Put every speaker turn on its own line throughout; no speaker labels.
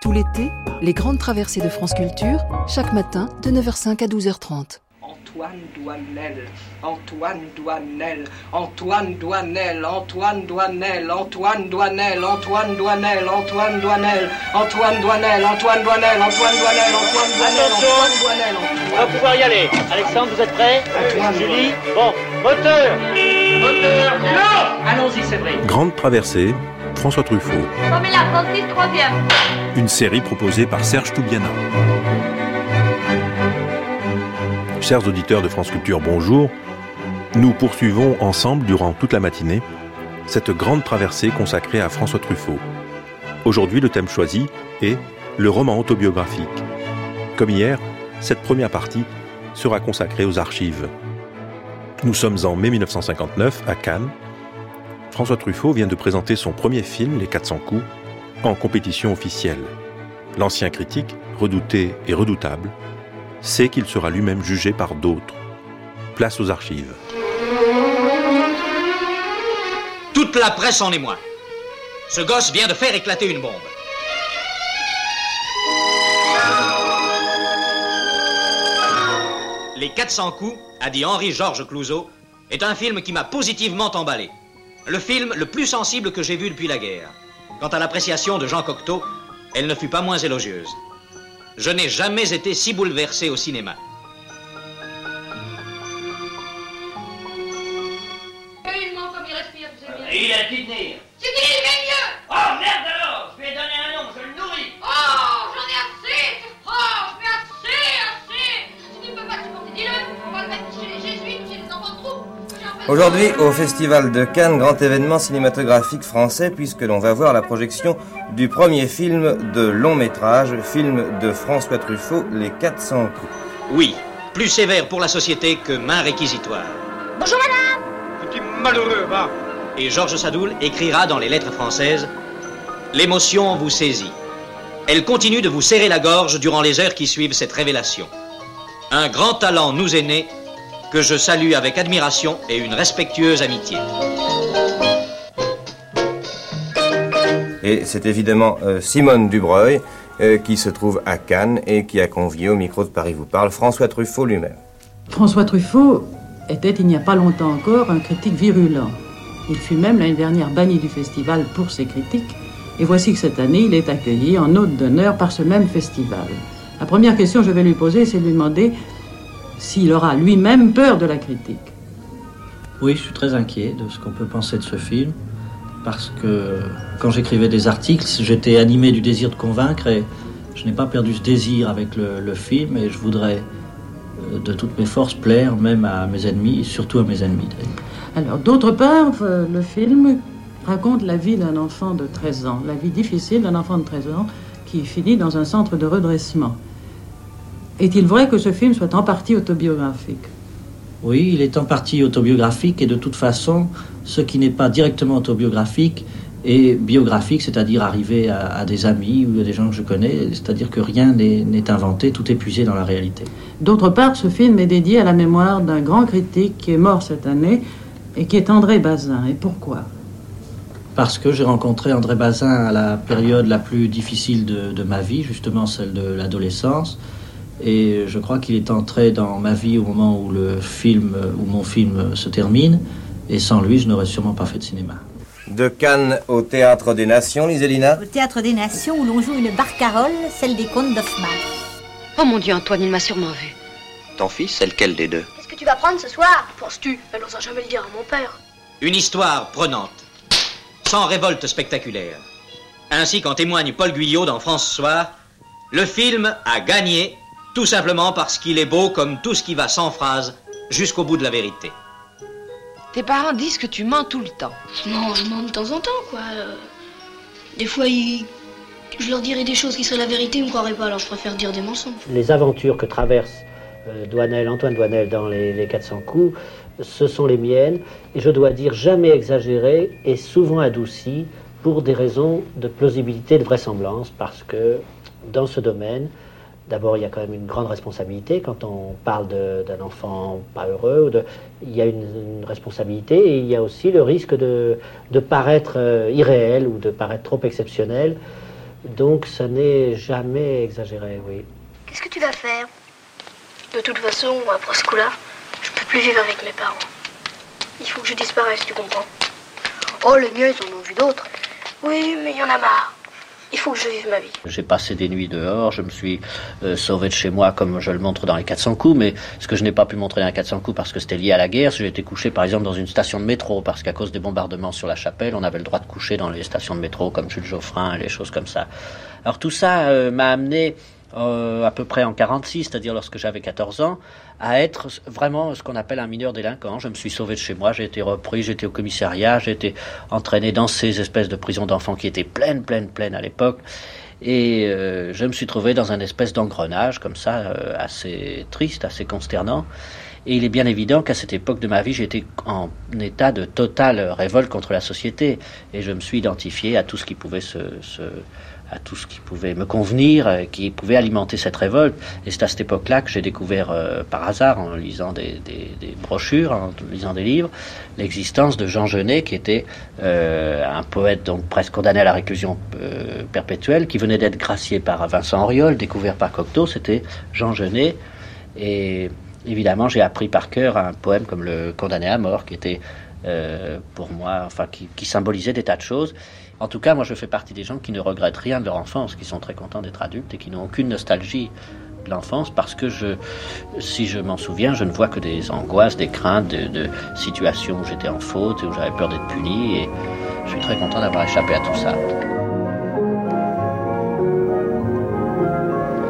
Tout l'été, les grandes traversées de France Culture, chaque matin de 9h05 à 12h30.
Antoine Douanel, Antoine Douanel, Antoine Douanel, Antoine Douanel, Antoine Douanel, Antoine Douanel, Antoine Douanel, Antoine Douanel, Antoine Douanel, Antoine Douanel, Antoine Douanel, Antoine Douanel.
On va pouvoir y aller. Alexandre, vous êtes prêts Julie Bon, moteur Moteur Allons-y, c'est vrai.
Grande traversée, François Truffaut.
Formez la Francis, troisième.
Une série proposée par Serge Toubiana. Chers auditeurs de France Culture, bonjour. Nous poursuivons ensemble durant toute la matinée cette grande traversée consacrée à François Truffaut. Aujourd'hui, le thème choisi est le roman autobiographique. Comme hier, cette première partie sera consacrée aux archives. Nous sommes en mai 1959 à Cannes. François Truffaut vient de présenter son premier film, Les 400 coups, en compétition officielle. L'ancien critique, redouté et redoutable, sait qu'il sera lui-même jugé par d'autres. Place aux archives.
Toute la presse en émoi. Ce gosse vient de faire éclater une bombe. Les 400 coups, a dit Henri-Georges Clouzot, est un film qui m'a positivement emballé. Le film le plus sensible que j'ai vu depuis la guerre. Quant à l'appréciation de Jean Cocteau, elle ne fut pas moins élogieuse. Je n'ai jamais été si bouleversé au cinéma.
Comme il respire, vous avez bien.
Il a tenir.
C'est qu'il
Aujourd'hui, au Festival de Cannes, grand événement cinématographique français, puisque l'on va voir la projection du premier film de long métrage, film de François Truffaut, Les 400 coups.
Oui, plus sévère pour la société que main réquisitoire.
Bonjour madame
Petit malheureux, va
Et Georges Sadoul écrira dans les lettres françaises L'émotion vous saisit. Elle continue de vous serrer la gorge durant les heures qui suivent cette révélation. Un grand talent nous est né que je salue avec admiration et une respectueuse amitié.
Et c'est évidemment euh, Simone Dubreuil euh, qui se trouve à Cannes et qui a convié au micro de Paris vous parle François Truffaut lui-même.
François Truffaut était, il n'y a pas longtemps encore, un critique virulent. Il fut même l'année dernière banni du festival pour ses critiques, et voici que cette année, il est accueilli en hôte d'honneur par ce même festival. La première question que je vais lui poser, c'est de lui demander s'il aura lui-même peur de la critique.
Oui, je suis très inquiet de ce qu'on peut penser de ce film, parce que quand j'écrivais des articles, j'étais animé du désir de convaincre et je n'ai pas perdu ce désir avec le, le film et je voudrais euh, de toutes mes forces plaire même à mes ennemis, surtout à mes ennemis.
Alors, d'autre part, euh, le film raconte la vie d'un enfant de 13 ans, la vie difficile d'un enfant de 13 ans qui finit dans un centre de redressement. Est-il vrai que ce film soit en partie autobiographique
Oui, il est en partie autobiographique et de toute façon, ce qui n'est pas directement autobiographique est biographique, c'est-à-dire arrivé à, à des amis ou à des gens que je connais, c'est-à-dire que rien n'est inventé, tout est puisé dans la réalité.
D'autre part, ce film est dédié à la mémoire d'un grand critique qui est mort cette année et qui est André Bazin. Et pourquoi
Parce que j'ai rencontré André Bazin à la période la plus difficile de, de ma vie, justement celle de l'adolescence. Et je crois qu'il est entré dans ma vie au moment où le film, où mon film se termine. Et sans lui, je n'aurais sûrement pas fait de cinéma.
De Cannes au Théâtre des Nations, Liselina
Au Théâtre des Nations où l'on joue une barcarolle, celle des contes d'Hoffmann.
Oh mon Dieu, Antoine, il m'a sûrement vu.
Ton fils, c'est lequel des deux
Qu'est-ce que tu vas prendre ce soir? Penses-tu? Elle n'osera jamais le dire à mon père.
Une histoire prenante, sans révolte spectaculaire. Ainsi qu'en témoigne Paul Guyot dans France Soir, le film a gagné tout simplement parce qu'il est beau comme tout ce qui va sans phrase jusqu'au bout de la vérité.
Tes parents disent que tu mens tout le temps.
Non, je mens de temps en temps, quoi. Euh, Des fois, ils- je leur dirais des choses qui seraient la vérité, ils me croiraient pas, alors je préfère dire des mensonges.
Les aventures que traverse euh, Douanel, Antoine Douanel dans les, les 400 coups, ce sont les miennes, et je dois dire jamais exagérées et souvent adoucies pour des raisons de plausibilité, de vraisemblance, parce que dans ce domaine, D'abord, il y a quand même une grande responsabilité quand on parle d'un enfant pas heureux. ou de- il y a une, une responsabilité et il y a aussi le risque de, de paraître euh, irréel ou de paraître trop exceptionnel. Donc ça n'est jamais exagéré, oui.
Qu'est-ce que tu vas faire? De toute façon, après ce coup-là, je peux plus vivre avec mes parents. Il faut que je disparaisse, tu comprends? Oh, les miens, ils en ont vu d'autres. Oui, mais il y en a marre. Il faut que je vive ma vie.
J'ai passé des nuits dehors, je me suis euh, sauvé de chez moi comme je le montre dans les 400 coups, mais ce que je n'ai pas pu montrer dans les 400 coups parce que c'était lié à la guerre, j'ai été couché par exemple dans une station de métro, parce qu'à cause des bombardements sur la chapelle, on avait le droit de coucher dans les stations de métro comme Jules Geoffrin et les choses comme ça. Alors tout ça euh, m'a amené euh, à peu près en 46, c'est-à-dire lorsque j'avais 14 ans, à être vraiment ce qu'on appelle un mineur délinquant. Je me suis sauvé de chez moi, j'ai été repris, j'étais au commissariat, j'ai été entraîné dans ces espèces de prisons d'enfants qui étaient pleines, pleines, pleines à l'époque. Et euh, je me suis trouvé dans un espèce d'engrenage comme ça, euh, assez triste, assez consternant. Et il est bien évident qu'à cette époque de ma vie, j'étais en état de totale révolte contre la société. Et je me suis identifié à tout ce qui pouvait se, se à tout ce qui pouvait me convenir, qui pouvait alimenter cette révolte. Et c'est à cette époque-là que j'ai découvert euh, par hasard, en lisant des, brochures, en lisant des livres, l'existence de Jean Genet, qui était euh, un poète donc presque condamné à la réclusion euh, perpétuelle, qui venait d'être gracié par Vincent Auriol, découvert par Cocteau, c'était Jean Genet. Et évidemment, j'ai appris par cœur un poème comme le Condamné à mort, qui était pour moi, enfin, qui symbolisait des tas de choses. En tout cas, moi, je fais partie des gens qui ne regrettent rien de leur enfance, qui sont très contents d'être adultes et qui n'ont aucune nostalgie de l'enfance parce que si je m'en souviens, je ne vois que des angoisses, des craintes de, de situations où j'étais en faute et où j'avais peur d'être puni et je suis très content d'avoir échappé à tout ça.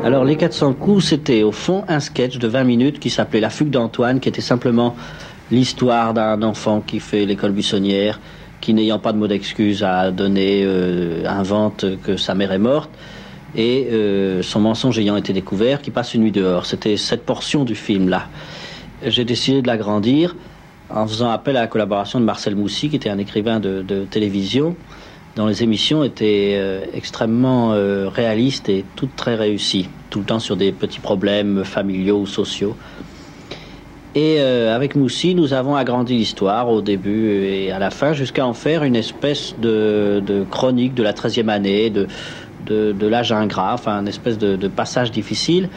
Alors, les 400 coups, c'était au fond un sketch de 20 minutes qui s'appelait La fugue d'Antoine, qui était simplement l'histoire d'un enfant qui fait l'école buissonnière, qui n'ayant pas de mot d'excuse à donner, euh, invente que sa mère est morte, et euh, son mensonge ayant été découvert, qui passe une nuit dehors. C'était cette portion du film-là. J'ai décidé de l'agrandir en faisant appel à la collaboration de Marcel Moussy, qui était un écrivain de, télévision, dont les émissions étaient euh, extrêmement réalistes et toutes très réussies, tout le temps sur des petits problèmes familiaux ou sociaux. Et euh, avec Moussy, nous avons agrandi l'histoire au début et à la fin, jusqu'à en faire une espèce de, chronique de la 13e année, de, l'âge ingrat, enfin, une espèce de, passage difficile.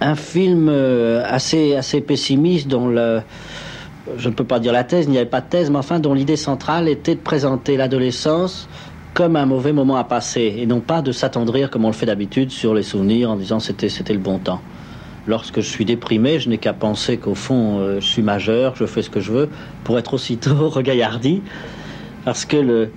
Un film euh, assez, assez pessimiste dont je ne peux pas dire la thèse, il n'y avait pas de thèse, mais enfin dont l'idée centrale était de présenter l'adolescence comme un mauvais moment à passer et non pas de s'attendrir comme on le fait d'habitude sur les souvenirs en disant c'était c'était le bon temps lorsque je suis déprimé, je n'ai qu'à penser qu'au fond, euh, je suis majeur, je fais ce que je veux, pour être aussitôt regaillardi, parce que le,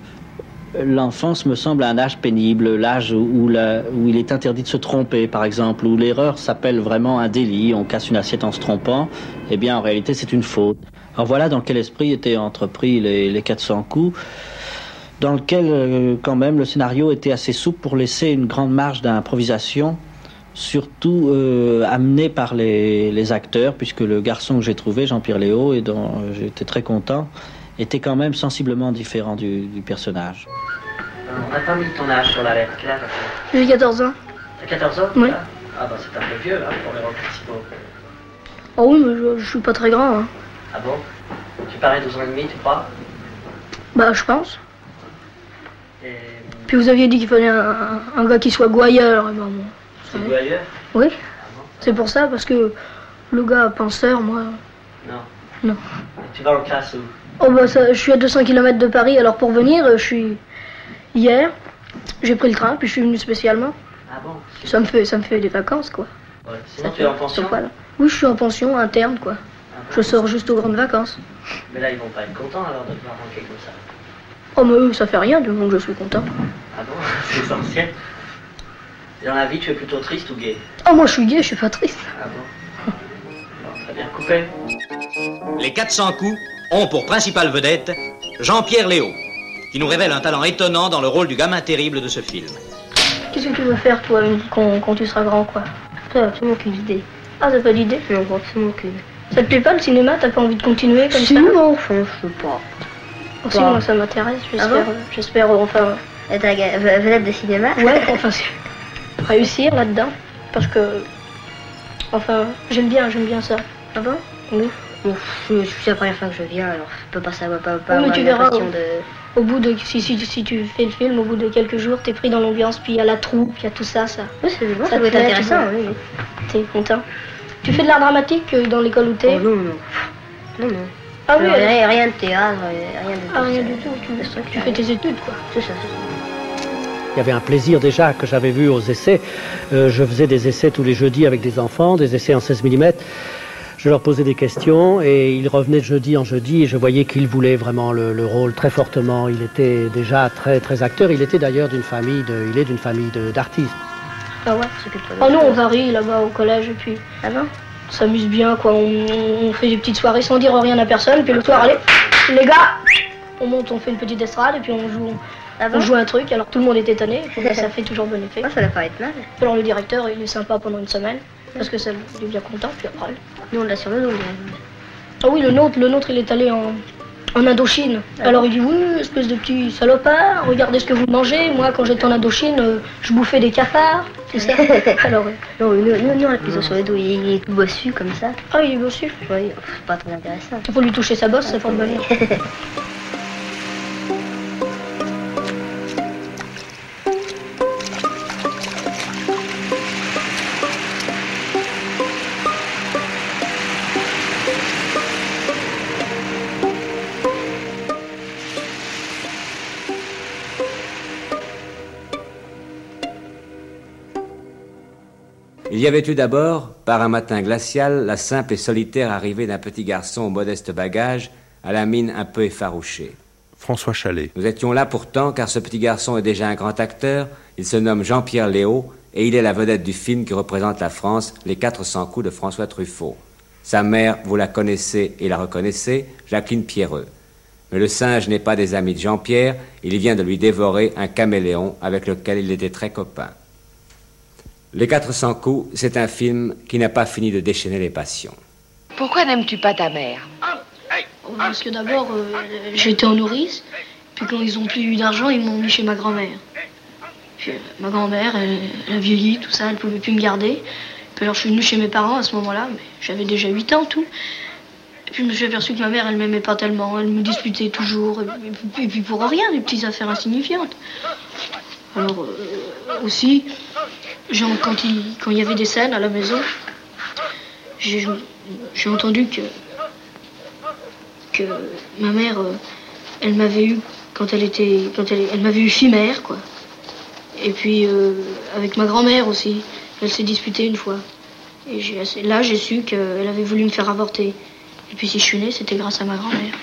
l'enfance me semble un âge pénible, l'âge où, il est interdit de se tromper, par exemple, où l'erreur s'appelle vraiment un délit, on casse une assiette en se trompant, eh bien en réalité c'est une faute. Alors voilà dans quel esprit étaient entrepris les, les 400 coups dans lequel, euh, quand même, le scénario était assez souple pour laisser une grande marge d'improvisation surtout euh, amené par les, les, acteurs, puisque le garçon que j'ai trouvé, Jean-Pierre Léo, et dont euh, j'étais très content, était quand même sensiblement différent du, du personnage.
On n'a pas mis ton âge sur la lettre, Claire
J'ai 14 ans.
T'as 14 ans
Oui.
Ah bah c'est un peu vieux là pour les rôles principaux.
Oh oui, mais je, je, suis pas très grand. Hein.
Ah bon? Tu parais 12 ans et demi, tu crois?
Bah je pense. Et... Puis vous aviez dit qu'il fallait un, un, gars qui soit gouailleur, et ben bon.
C'est gouailleur
Oui. C'est pour ça, parce que le gars penseur, moi...
Non.
Non.
Et tu vas en classe où
Oh bah ça, je suis à 200 km de Paris, alors pour venir, je suis... Hier, j'ai pris le train, puis je suis venu spécialement.
Ah bon
Ça me fait, ça me fait des vacances, quoi.
Ouais. Sinon ça tu es en pension.
Oui, je suis en pension interne, quoi. Ah je sors juste aux grandes vacances.
Mais là, ils vont pas être contents alors de te voir manquer comme ça.
Oh mais eux, ça fait rien du moment que je suis content.
Ah bon C'est essentiel. Dans la vie, tu es plutôt triste ou gai
Oh moi je suis gai, je suis pas triste.
Ah bon? Bon, Très bien, coupé.
Les 400 coups ont pour principale vedette Jean-Pierre Léo, qui nous révèle un talent étonnant dans le rôle du gamin terrible de ce film.
Qu'est-ce que tu veux faire, toi, quand, quand tu seras grand, quoi?
T'as absolument aucune idée.
Ah, t'as pas d'idée
Non, absolument aucune.
Ça te plaît pas le cinéma? T'as pas envie de continuer comme
si,
ça?
Non, enfin, je sais pas.
Oh, si, moi, ça m'intéresse, j'espère,
ah bon?
j'espère, enfin...
Être vedette de cinéma
Ouais, enfin, réussir là-dedans, parce que... Enfin, j'aime bien, j'aime bien ça.
Ah bon
Oui.
Bon, c'est la première fois que je viens, alors je peux pas savoir, pas, pas
Oui, mais tu verras, au,
de...
au bout de si, si, si tu fais le film, au bout de quelques jours, t'es pris dans l'ambiance, puis il y a la troupe, il y a tout ça, ça.
Oui, c'est bon,
ça
ça doit être intéressant, oui.
T'es content. Tu fais de l'art dramatique euh, dans l'école où t'es?
Oh, non, non. Non, non.
Ah oui,
rien, rien de théâtre, rien de
Ah, rien du tout. Tu, tu fais tes études, quoi.
C'est ça, c'est ça.
Il y avait un plaisir déjà que j'avais vu aux essais. Euh, je faisais des essais tous les jeudis avec des enfants, des essais en 16 mm. Je leur posais des questions et ils revenaient de jeudi en jeudi et je voyais qu'ils voulaient vraiment le, le rôle très fortement. Il était déjà très très acteur. Il était d'ailleurs d'une famille de, il est d'une famille de- d'artistes.
Ah ouais Oh non, on varie là-bas au collège, et puis.
Ah bon?
On s'amuse bien, quoi. On, on fait des petites soirées sans dire rien à personne, puis le soir, allez, les gars, on monte, on fait une petite estrade, et puis on joue,
Ah
on joue un truc, alors tout le monde est étonné, et ça fait toujours bon effet.
Ah, ça doit pas être mal.
Alors le directeur, il est sympa pendant une semaine, parce que ça, il est bien content, puis après.
Nous, on l'a sur le dos.
Ah oui, le nôtre, le nôtre, il est allé en, en Indochine.
Ah
Alors il dit oui, espèce de petit salopard, regardez ce que vous mangez. Moi, quand j'étais en Indochine, euh, je bouffais des cafards, tout ça. Alors, euh,
Non, nous, nous, nous, on l'a plutôt sur le dos. Il, est tout bossu comme ça.
ah, il est bossu.
Oui, c'est pas très intéressant.
Il faut lui toucher sa bosse, ça fait bonheur.
Il y avait eu d'abord, par un matin glacial, la simple et solitaire arrivée d'un petit garçon au modeste bagage, à la mine un peu effarouchée.
François Chalet.
Nous étions là pourtant, car ce petit garçon est déjà un grand acteur. Il se nomme Jean-Pierre Léo, et il est la vedette du film qui représente la France, Les 400 coups de François Truffaut. Sa mère, vous la connaissez et la reconnaissez, Jacqueline Pierreux. Mais le singe n'est pas des amis de Jean-Pierre, il vient de lui dévorer un caméléon avec lequel il était très copain. Les 400 coups, c'est un film qui n'a pas fini de déchaîner les passions.
Pourquoi n'aimes-tu pas ta mère
Oh, Parce que d'abord, euh, j'étais en nourrice, puis quand ils ont plus eu d'argent, ils m'ont mis chez ma grand-mère. Puis euh, ma grand-mère, elle, elle a vieilli, tout ça, elle pouvait plus me garder. Puis alors je suis venue chez mes parents à ce moment-là, mais j'avais déjà 8 ans tout. Et puis je me suis aperçu que ma mère, elle m'aimait pas tellement, elle me disputait toujours, et, puis- et puis pour rien, des petites affaires insignifiantes. Alors euh, aussi, quand il, y avait des scènes à la maison, j'ai entendu que ma mère, euh, elle m'avait eu quand elle était, quand elle, m'avait eu fille-mère, quoi. Et puis euh, avec ma grand-mère aussi, elle s'est disputée une fois. Et là, j'ai su qu'elle avait voulu me faire avorter. Et puis si je suis née, c'était grâce à ma grand-mère.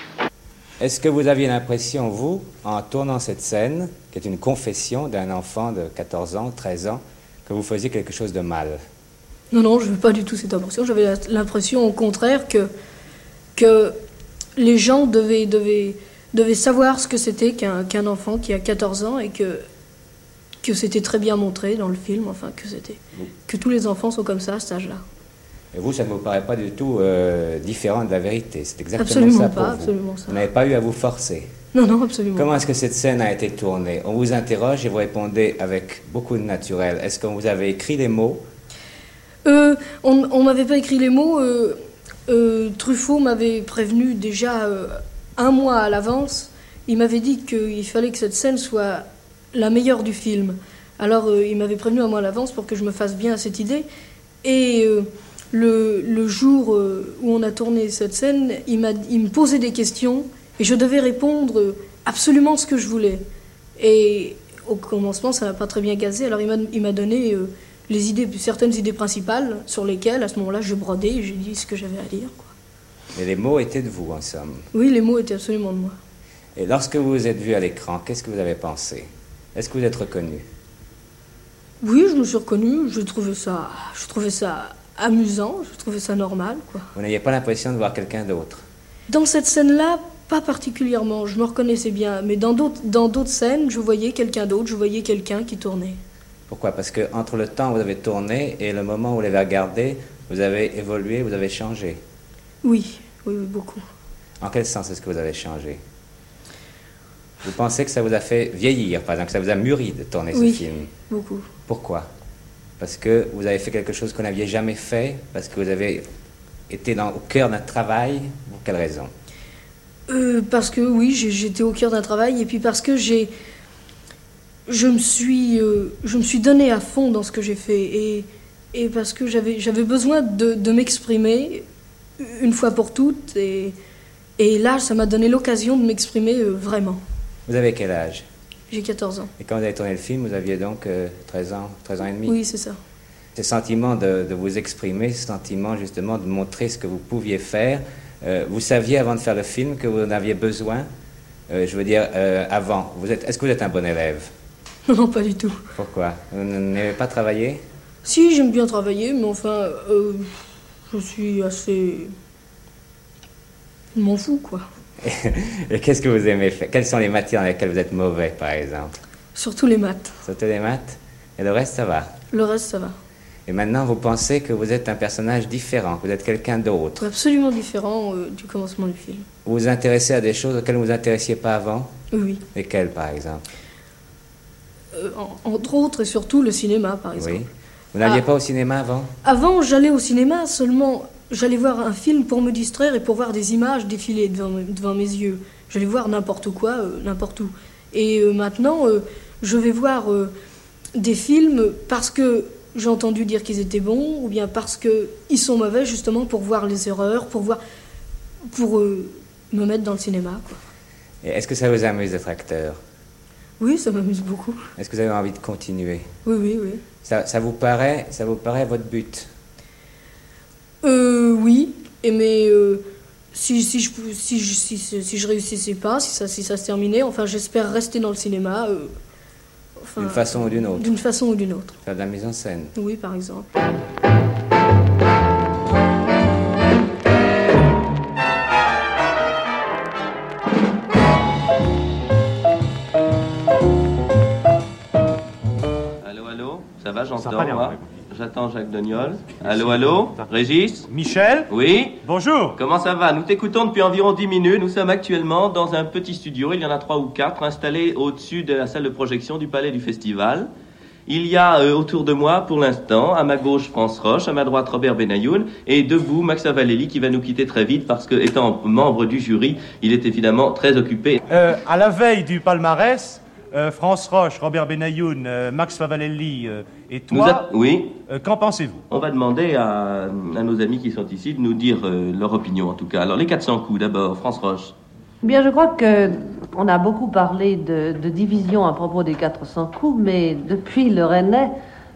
Est-ce que vous aviez l'impression, vous, en tournant cette scène, qui est une confession d'un enfant de 14 ans, 13 ans, que vous faisiez quelque chose de mal
Non, non, je veux pas du tout cette impression. J'avais l'impression, au contraire, que, que les gens devaient, devaient, devaient savoir ce que c'était qu'un qu'un enfant qui a 14 ans et que, que c'était très bien montré dans le film, enfin, que c'était. Que tous les enfants sont comme ça à cet âge-là.
Et vous, ça ne vous paraît pas du tout euh, différent de la vérité. C'est exactement
Absolument
ça
pas,
pour vous.
absolument ça.
Vous n'avez pas eu à vous forcer.
Non, non, absolument.
Comment est-ce que cette scène a été tournée? On vous interroge et vous répondez avec beaucoup de naturel. Est-ce qu'on vous avait écrit les mots?
Euh, on on m'avait pas écrit les mots. euh, euh, Truffaut m'avait prévenu déjà un mois à l'avance. Il m'avait dit qu'il fallait que cette scène soit la meilleure du film. Alors il m'avait prévenu un mois à l'avance pour que je me fasse bien à cette idée. Et le, le jour où on a tourné cette scène, il, m'a, il me posait des questions et je devais répondre absolument ce que je voulais. Et au commencement, ça n'a pas très bien gazé. Alors il m'a, donné euh, les idées, certaines idées principales sur lesquelles, à ce moment-là, je brodais et j'ai dit ce que j'avais à dire. quoi.
Mais les mots étaient de vous, en somme.
Oui, les mots étaient absolument de moi.
Et lorsque vous vous êtes vu à l'écran, qu'est-ce que vous avez pensé? Est-ce que vous êtes reconnu
Oui, je me suis reconnue, je trouvais ça, je trouvais ça amusant, je trouvais ça normal. Quoi.
Vous n'aviez pas l'impression de voir quelqu'un d'autre?
Dans cette scène-là, pas particulièrement, je me reconnaissais bien, mais dans d'autres, dans d'autres scènes, je voyais quelqu'un d'autre, je voyais quelqu'un qui tournait.
Pourquoi? Parce que entre le temps où vous avez tourné et le moment où vous l'avez regardé, vous avez évolué, vous avez changé.
Oui, oui, oui, beaucoup.
En quel sens est-ce que vous avez changé? Vous pensez que ça vous a fait vieillir, par exemple, que ça vous a mûri de tourner
Oui.
ce film?
Beaucoup.
Pourquoi? Parce que vous avez fait quelque chose que vous n'aviez jamais fait, parce que vous avez été dans, au cœur d'un travail? Pour quelle raison?
Euh, parce que oui, j'étais au cœur d'un travail et puis parce que j'ai, je me suis, euh, je me suis donné à fond dans ce que j'ai fait et, et parce que j'avais, j'avais besoin de, de m'exprimer une fois pour toutes et, et là, ça m'a donné l'occasion de m'exprimer euh, vraiment.
Vous avez quel âge?
J'ai 14 ans.
Et quand vous avez tourné le film, vous aviez donc euh, 13 ans, 13 ans et demi?
Oui, c'est ça.
Ce sentiment de, de vous exprimer, ce sentiment justement de montrer ce que vous pouviez faire, euh, vous saviez avant de faire le film que vous en aviez besoin Euh, Je veux dire, euh, avant. Vous êtes, est-ce que vous êtes un bon élève?
Non, pas du tout.
Pourquoi? Vous n'avez pas travaillé
Si, j'aime bien travailler, mais enfin, je suis assez. Je m'en fous, quoi.
Et qu'est-ce que vous aimez faire? Quelles sont les matières dans lesquelles vous êtes mauvais, par exemple?
Surtout les maths.
Surtout les maths? Et le reste, ça va?
Le reste, ça va.
Et maintenant, vous pensez que vous êtes un personnage différent, que vous êtes quelqu'un d'autre.
Absolument différent euh, du commencement du film.
Vous vous intéressez à des choses auxquelles vous ne vous intéressiez pas avant
Oui.
Lesquelles, par exemple
Euh, en- entre autres et surtout le cinéma, par exemple.
Oui. Vous n'alliez
Ah.
pas au cinéma avant
Avant, j'allais au cinéma seulement. J'allais voir un film pour me distraire et pour voir des images défiler devant, mes- devant mes yeux. J'allais voir n'importe quoi, euh, n'importe où. Et maintenant, je vais voir des films parce que j'ai entendu dire qu'ils étaient bons, ou bien parce qu'ils sont mauvais, justement pour voir les erreurs, pour voir, pour euh, me mettre dans le cinéma.
est-ce que ça vous amuse d'être acteur?
Oui, ça m'amuse beaucoup.
Est-ce que vous avez envie de continuer?
Oui, oui, oui.
ça, ça vous paraît, ça vous paraît votre but?
Euh, oui, et mais euh, si, si, je, pou- si, je, si, si- si je réussissais pas, si ça, si ça se terminait, enfin j'espère rester dans le cinéma. euh, enfin,
D'une façon ou d'une autre.
D'une façon ou d'une autre.
Faire de la mise en scène.
Oui, par exemple.
Allô, allô? Ça va,
Ça
j'entends
va bien,
moi? J'attends Jacques Doniol. Allô, allô? Régis?
Michel?
Oui?
Bonjour
Comment ça va? Nous t'écoutons depuis environ 10 minutes. Nous sommes actuellement dans un petit studio, il y en a trois ou quatre, installés au-dessus de la salle de projection du Palais du Festival. Il y a euh, autour de moi, pour l'instant, à ma gauche France Roche, à ma droite Robert Benayoun, et debout Max Avalelli qui va nous quitter très vite parce que, étant membre du jury, il est évidemment très occupé.
Euh, À la veille du palmarès, euh, France Roche, Robert Benayoun, euh, Max Favalelli euh, et
Nous
toi,
a- Oui
euh, qu'en pensez-vous?
On va demander à, à nos amis qui sont ici de nous dire euh, leur opinion en tout cas. Alors les 400 coups d'abord, France Roche.
Bien, je crois que on a beaucoup parlé de, de division à propos des 400 coups, mais depuis le Rennais,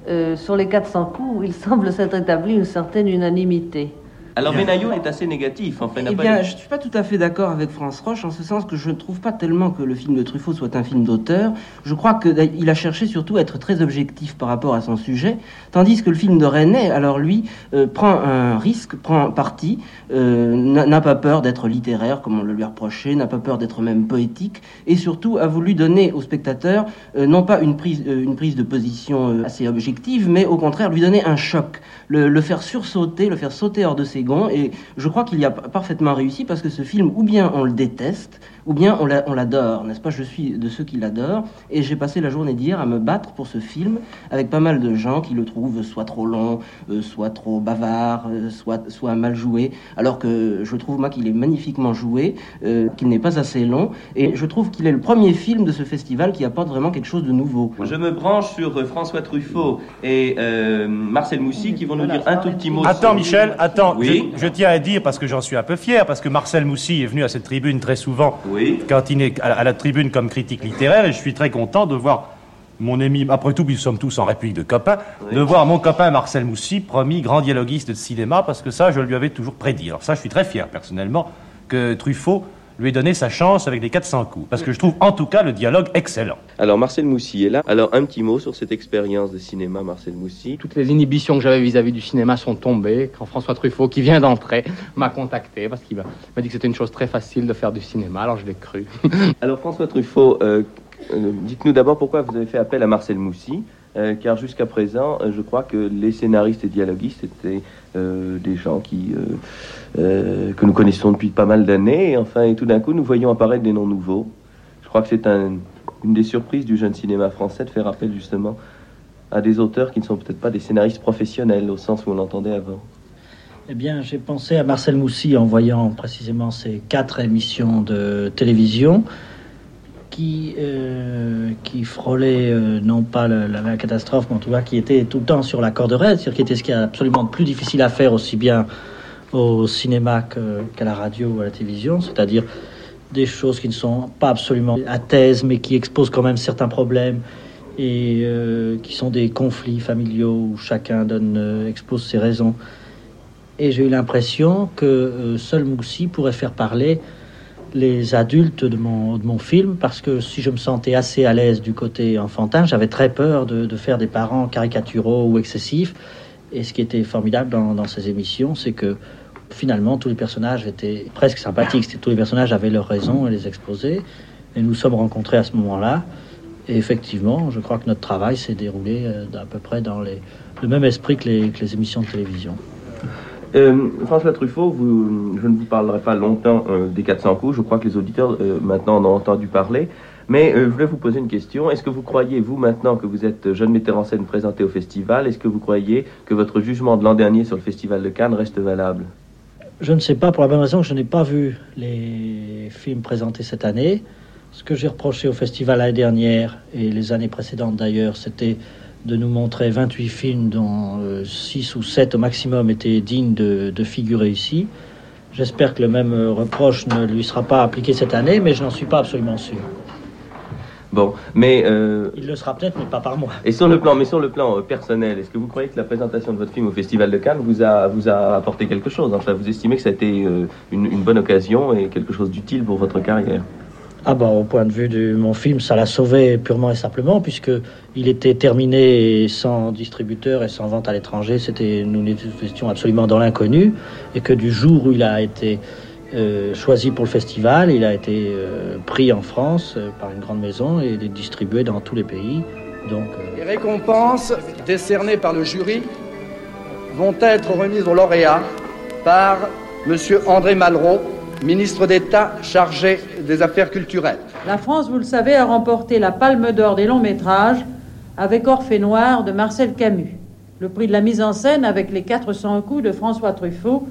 euh, sur les 400 coups, il semble s'être établi une certaine unanimité.
Alors Benayoun est assez négatif, enfin
Eh bien, je ne suis pas tout à fait d'accord avec France Roche, en ce sens que je ne trouve pas tellement que le film de Truffaut soit un film d'auteur. Je crois qu'il a cherché surtout à être très objectif par rapport à son sujet, tandis que le film de René, alors lui, euh, prend un risque, prend un parti, euh, n'a pas peur d'être littéraire, comme on le lui a reproché, n'a pas peur d'être même poétique, et surtout a voulu donner au spectateur euh, non pas une prise, une prise de position assez objective, mais au contraire lui donner un choc, le, faire sursauter, le faire sauter hors de ses gonds, et je crois qu'il y a parfaitement réussi parce que ce film, ou bien on le déteste, ou bien on l'a- on l'adore, n'est-ce pas? Je suis de ceux qui l'adorent, et j'ai passé la journée d'hier à me battre pour ce film avec pas mal de gens qui le trouvent soit trop long, euh, soit trop bavard, euh, soit, soit mal joué, alors que je trouve moi qu'il est magnifiquement joué, euh, qu'il n'est pas assez long, et je trouve qu'il est le premier film de ce festival qui apporte vraiment quelque chose de nouveau.
Je me branche sur François Truffaut et euh, Marcel Moussy qui vont nous dire un tout petit mot.
Attends, Michel, attends.
Oui.
Je, je tiens à dire, parce que j'en suis un peu fier, parce que Marcel Moussy est venu à cette tribune très souvent, quand il est à, à la tribune comme critique littéraire, et je suis très content de voir mon ami, après tout, nous sommes tous en république de copains, de voir mon copain Marcel Moussy, promis grand dialoguiste de cinéma, parce que ça, je lui avais toujours prédit. Alors ça, je suis très fier, personnellement, que Truffaut lui donné sa chance avec les 400 coups, parce que je trouve en tout cas le dialogue excellent.
Alors Marcel Moussy est là. Alors un petit mot sur cette expérience de cinéma, Marcel Moussy.
Toutes les inhibitions que j'avais vis-à-vis du cinéma sont tombées quand François Truffaut, qui vient d'entrer, m'a contacté parce qu'il m'a m'a dit que c'était une chose très facile de faire du cinéma, alors je l'ai cru.
Alors François Truffaut, euh, euh, dites-nous d'abord pourquoi vous avez fait appel à Marcel Moussy, euh, car jusqu'à présent, euh, je crois que les scénaristes et dialoguistes étaient euh, des gens qui que nous connaissons depuis pas mal d'années, et enfin, et tout d'un coup, nous voyons apparaître des noms nouveaux. Je crois que c'est un- une des surprises du jeune cinéma français de faire appel justement à des auteurs qui ne sont peut-être pas des scénaristes professionnels au sens où on l'entendait avant.
Eh bien, j'ai pensé à Marcel Moussy en voyant précisément ces quatre émissions de télévision qui, euh, qui frôlaient euh, non pas la, catastrophe, mais en tout cas qui étaient tout le temps sur la corde raide, c'est-à-dire qui était ce qui est absolument plus difficile à faire aussi bien au cinéma qu'à la radio ou à la télévision, c'est-à-dire des choses qui ne sont pas absolument à thèse, mais qui exposent quand même certains problèmes et euh, qui sont des conflits familiaux où chacun donne, expose ses raisons. Et j'ai eu l'impression que seul Moussi pourrait faire parler les adultes de mon, de mon film, parce que si je me sentais assez à l'aise du côté enfantin, j'avais très peur de, de faire des parents caricaturaux ou excessifs. Et ce qui était formidable dans, dans ces émissions, c'est que finalement tous les personnages étaient presque sympathiques. Tous les personnages avaient leurs raisons et les exposaient. Et nous nous sommes rencontrés à ce moment-là. Et effectivement, je crois que notre travail s'est déroulé euh, à peu près dans les- le même esprit que les, que les émissions de télévision.
Euh, François Truffaut, je ne vous parlerai pas longtemps euh, des 400 coups. Je crois que les auditeurs euh, maintenant en ont entendu parler. Mais je voulais vous poser une question. Est-ce que vous croyez, vous, maintenant que vous êtes jeune metteur en scène présenté au festival, est-ce que vous croyez que votre jugement de l'an dernier sur le festival de Cannes reste valable?
Je ne sais pas, pour la bonne raison que je n'ai pas vu les films présentés cette année. Ce que j'ai reproché au festival l'année dernière et les années précédentes d'ailleurs, c'était de nous montrer 28 films dont 6 ou 7 au maximum étaient dignes de, de figurer ici. J'espère que le même euh, reproche ne lui sera pas appliqué cette année, mais je n'en suis pas absolument sûr.
Bon, mais euh,
Il le sera peut-être, mais pas par moi.
et sur le plan, mais sur le plan euh, personnel, est-ce que vous croyez que la présentation de votre film au festival de Cannes vous a vous a apporté quelque chose? Enfin, vous estimez que ça a été euh, une, une bonne occasion et quelque chose d'utile pour votre carrière?
Ah bah au point de vue de mon film, ça l'a sauvé purement et simplement puisque il était terminé sans distributeur et sans vente à l'étranger. C'était nous étions absolument dans l'inconnu et que du jour où il a été euh, choisi pour le festival, il a été euh, pris en France euh, par une grande maison et distribué dans tous les pays. Donc
Les récompenses décernées par le jury vont être remises aux lauréats par M. André Malraux, ministre d'État chargé des Affaires culturelles.
La France, vous le savez, a remporté la Palme d'Or des longs métrages avec Orphée Noir de Marcel Camus, le prix de la mise en scène avec les 400 coups de François Truffaut,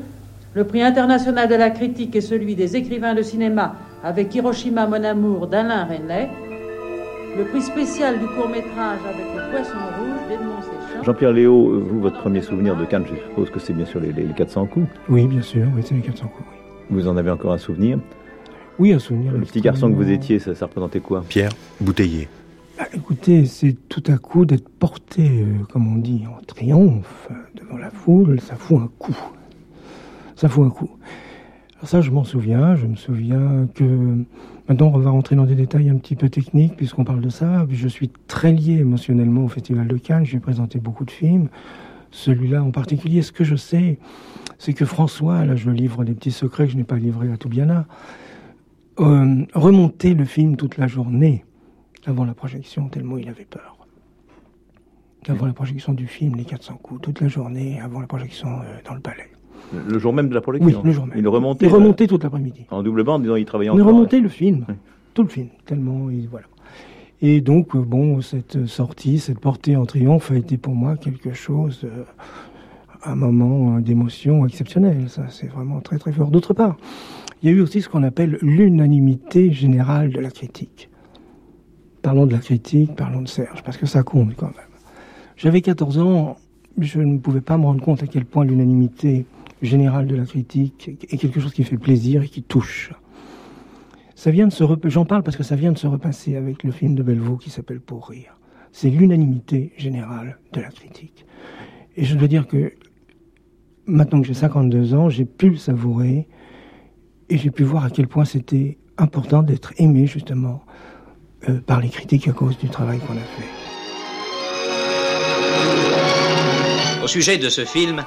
le prix international de la critique et celui des écrivains de cinéma avec Hiroshima Mon Amour d'Alain Resnais, le prix spécial du court métrage avec Le Poisson Rouge d'Edmond Séchant.
Jean-Pierre Léo, vous, votre premier souvenir de Cannes, je suppose que c'est bien sûr les, les 400 coups.
Oui, bien sûr, oui, c'est les 400 coups.
Vous en avez encore un souvenir
Oui, un souvenir.
Le petit garçon que vous étiez, ça, ça représentait quoi
Pierre Bouteiller.
Bah, écoutez, c'est tout à coup d'être porté, euh, comme on dit, en triomphe devant la foule, ça fout un coup. Ça fout un coup. Alors ça, je m'en souviens. Je me souviens que maintenant, on va rentrer dans des détails un petit peu techniques puisqu'on parle de ça. Je suis très lié émotionnellement au Festival de Cannes. J'ai présenté beaucoup de films. Celui-là en particulier, ce que je sais, c'est que François, là, je livre des petits secrets que je n'ai pas livrés à Toubiana, euh, remontait le film toute la journée avant la projection, tellement il avait peur. Avant la projection du film, les 400 coups, toute la journée, avant la projection euh, dans le palais.
Le jour même de la projection
Oui, le jour même.
Il remontait
Il remontait toute l'après-midi.
En double bande, disons, il travaillait
a
encore.
remonté le film, tout le film, tellement, il- voilà. Et donc, euh, bon, cette sortie, cette portée en triomphe a été pour moi quelque chose, euh, un moment euh, d'émotion exceptionnel. Ça, c'est vraiment très très fort. D'autre part, il y a eu aussi ce qu'on appelle l'unanimité générale de la critique. Parlons de la critique, parlons de Serge, parce que ça compte quand même. J'avais 14 ans, je ne pouvais pas me rendre compte à quel point l'unanimité générale de la critique est quelque chose qui fait plaisir et qui touche. Ça vient J'en parle parce que ça vient de se repasser avec le film de Bellevaux qui s'appelle Pour rire. C'est l'unanimité générale de la critique. Et je dois dire que maintenant que j'ai 52 ans, j'ai pu le savourer et j'ai pu voir à quel point c'était important d'être aimé justement euh, par les critiques à cause du travail qu'on a fait.
Au sujet de ce film,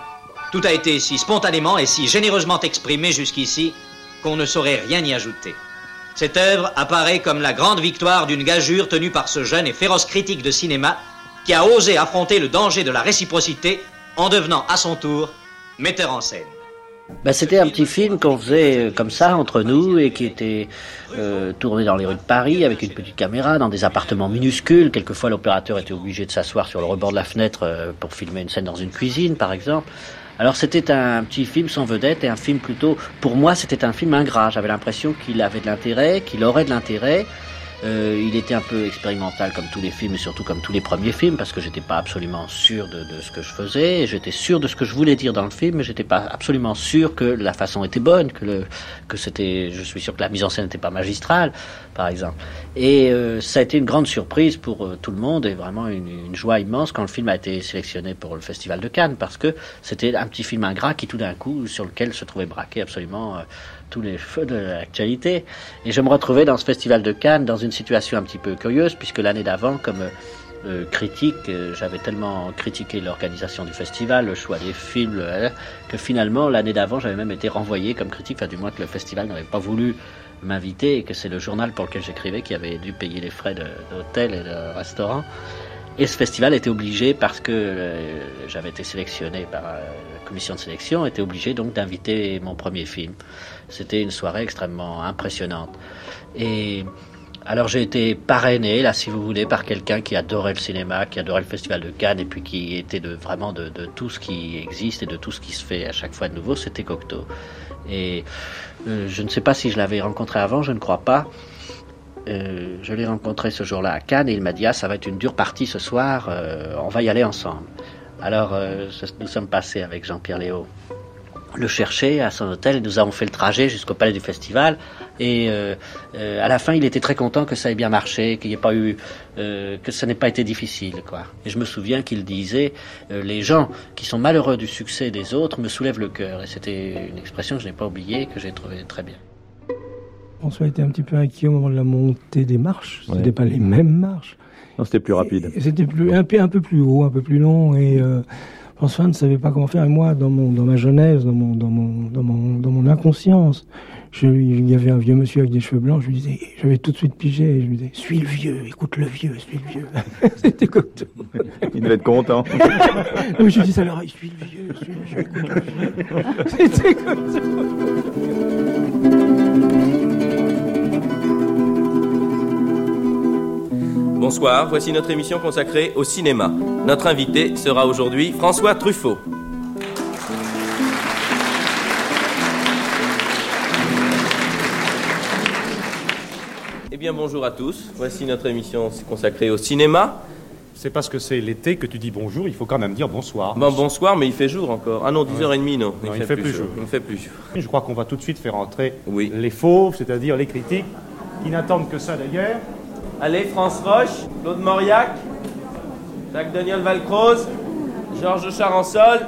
tout a été si spontanément et si généreusement exprimé jusqu'ici qu'on ne saurait rien y ajouter. Cette œuvre apparaît comme la grande victoire d'une gageure tenue par ce jeune et féroce critique de cinéma qui a osé affronter le danger de la réciprocité en devenant à son tour metteur en scène.
Ben, C'était un petit film qu'on faisait euh, comme ça entre nous et qui était euh, tourné dans les rues de Paris avec une petite caméra dans des appartements minuscules. Quelquefois l'opérateur était obligé de s'asseoir sur le rebord de la fenêtre euh, pour filmer une scène dans une cuisine par exemple. Alors c'était un petit film sans vedette et un film plutôt, pour moi c'était un film ingrat. J'avais l'impression qu'il avait de l'intérêt, qu'il aurait de l'intérêt. Euh, il était un peu expérimental comme tous les films et surtout comme tous les premiers films parce que j'étais pas absolument sûr de, de ce que je faisais. J'étais sûr de ce que je voulais dire dans le film, mais j'étais pas absolument sûr que la façon était bonne, que le, que c'était. Je suis sûr que la mise en scène n'était pas magistrale, par exemple. Et euh, ça a été une grande surprise pour euh, tout le monde et vraiment une, joie immense quand le film a été sélectionné pour le Festival de Cannes parce que c'était un petit film ingrat qui tout d'un coup sur lequel se trouvait braqué absolument euh, tous les feux de l'actualité. Et je me retrouvais dans ce festival de Cannes dans une situation un petit peu curieuse, puisque l'année d'avant, comme euh, critique, euh, j'avais tellement critiqué l'organisation du festival, le choix des films, que finalement, l'année d'avant, j'avais même été renvoyé comme critique, enfin du moins que le festival n'avait pas voulu m'inviter et que c'est le journal pour lequel j'écrivais qui avait dû payer les frais d'hôtel et de restaurant. Et ce festival était obligé, parce que euh, j'avais été sélectionné par euh, la commission de sélection, était obligé donc d'inviter mon premier film. C'était une soirée extrêmement impressionnante. Et alors j'ai été parrainé, là si vous voulez, par quelqu'un qui adorait le cinéma, qui adorait le Festival de Cannes et puis qui était de, vraiment de tout ce qui existe et de tout ce qui se fait à chaque fois de nouveau, c'était Cocteau. Et euh, je ne sais pas si je l'avais rencontré avant, je ne crois pas. Euh, je l'ai rencontré ce jour-là à Cannes et il m'a dit ah ça va être une dure partie ce soir, euh, on va y aller ensemble. Alors nous sommes passés avec Jean-Pierre Léo le chercher à son hôtel et nous avons fait le trajet jusqu'au palais du festival et euh, euh, à la fin il était très content que ça ait bien marché qu'il n'y ait pas eu euh, que ça n'ait pas été difficile quoi et je me souviens qu'il disait euh, les gens qui sont malheureux du succès des autres me soulèvent le cœur et c'était une expression que je n'ai pas oubliée que j'ai trouvée très bien
François était un petit peu inquiet au moment de la montée des marches. Ce n'était pas les mêmes marches.
Non, c'était plus rapide.
C'était plus, un, peu, un peu plus haut, un peu plus long. Et euh, François ne savait pas comment faire. Et moi, dans, mon, dans ma jeunesse, dans mon, dans mon, dans mon, dans mon inconscience, je, il y avait un vieux monsieur avec des cheveux blancs. Je lui disais, j'avais tout de suite pigé. Et je lui disais, suis le vieux, écoute le vieux, suis le vieux. C'était comme tout.
Il devait être content.
Je lui dis à l'oreille, suis le vieux, suis le vieux, écoute le vieux. C'était comme ça.
Bonsoir, voici notre émission consacrée au cinéma. Notre invité sera aujourd'hui François Truffaut. Eh bien bonjour à tous, voici notre émission consacrée au cinéma.
C'est parce que c'est l'été que tu dis bonjour, il faut quand même dire bonsoir.
Bon, bonsoir, mais il fait jour encore. Ah non, 10h30, non.
Non, il fait plus jour.
Il ne fait plus jour.
Je crois qu'on va tout de suite faire entrer les fauves, c'est-à-dire les critiques, qui n'attendent que ça d'ailleurs.
Allez, France Roche, Claude Mauriac, Jacques-Daniel Valcroze, Georges Charansol.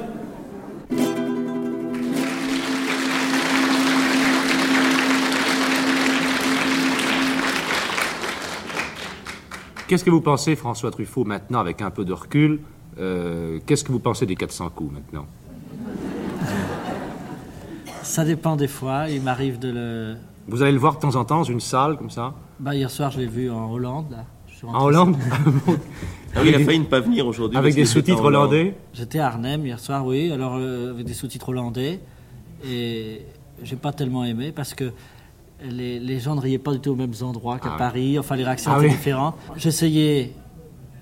Qu'est-ce que vous pensez, François Truffaut, maintenant, avec un peu de recul euh, Qu'est-ce que vous pensez des 400 coups maintenant?
Ça dépend des fois. Il m'arrive de le.
Vous allez le voir de temps en temps dans une salle comme ça?
Bah, hier soir, je l'ai vu en Hollande. Là. Je suis rentré
En Hollande
Ah oui, il a failli ne pas venir aujourd'hui.
Avec
parce
des sous-titres
en Hollande.
hollandais
J'étais à Arnhem hier soir, oui, alors euh, avec des sous-titres hollandais. Et j'ai pas tellement aimé parce que les, les gens ne riaient pas du tout aux mêmes endroits qu'à
Ah oui.
Paris. Enfin, les réactions
Ah
étaient
oui.
différentes. J'essayais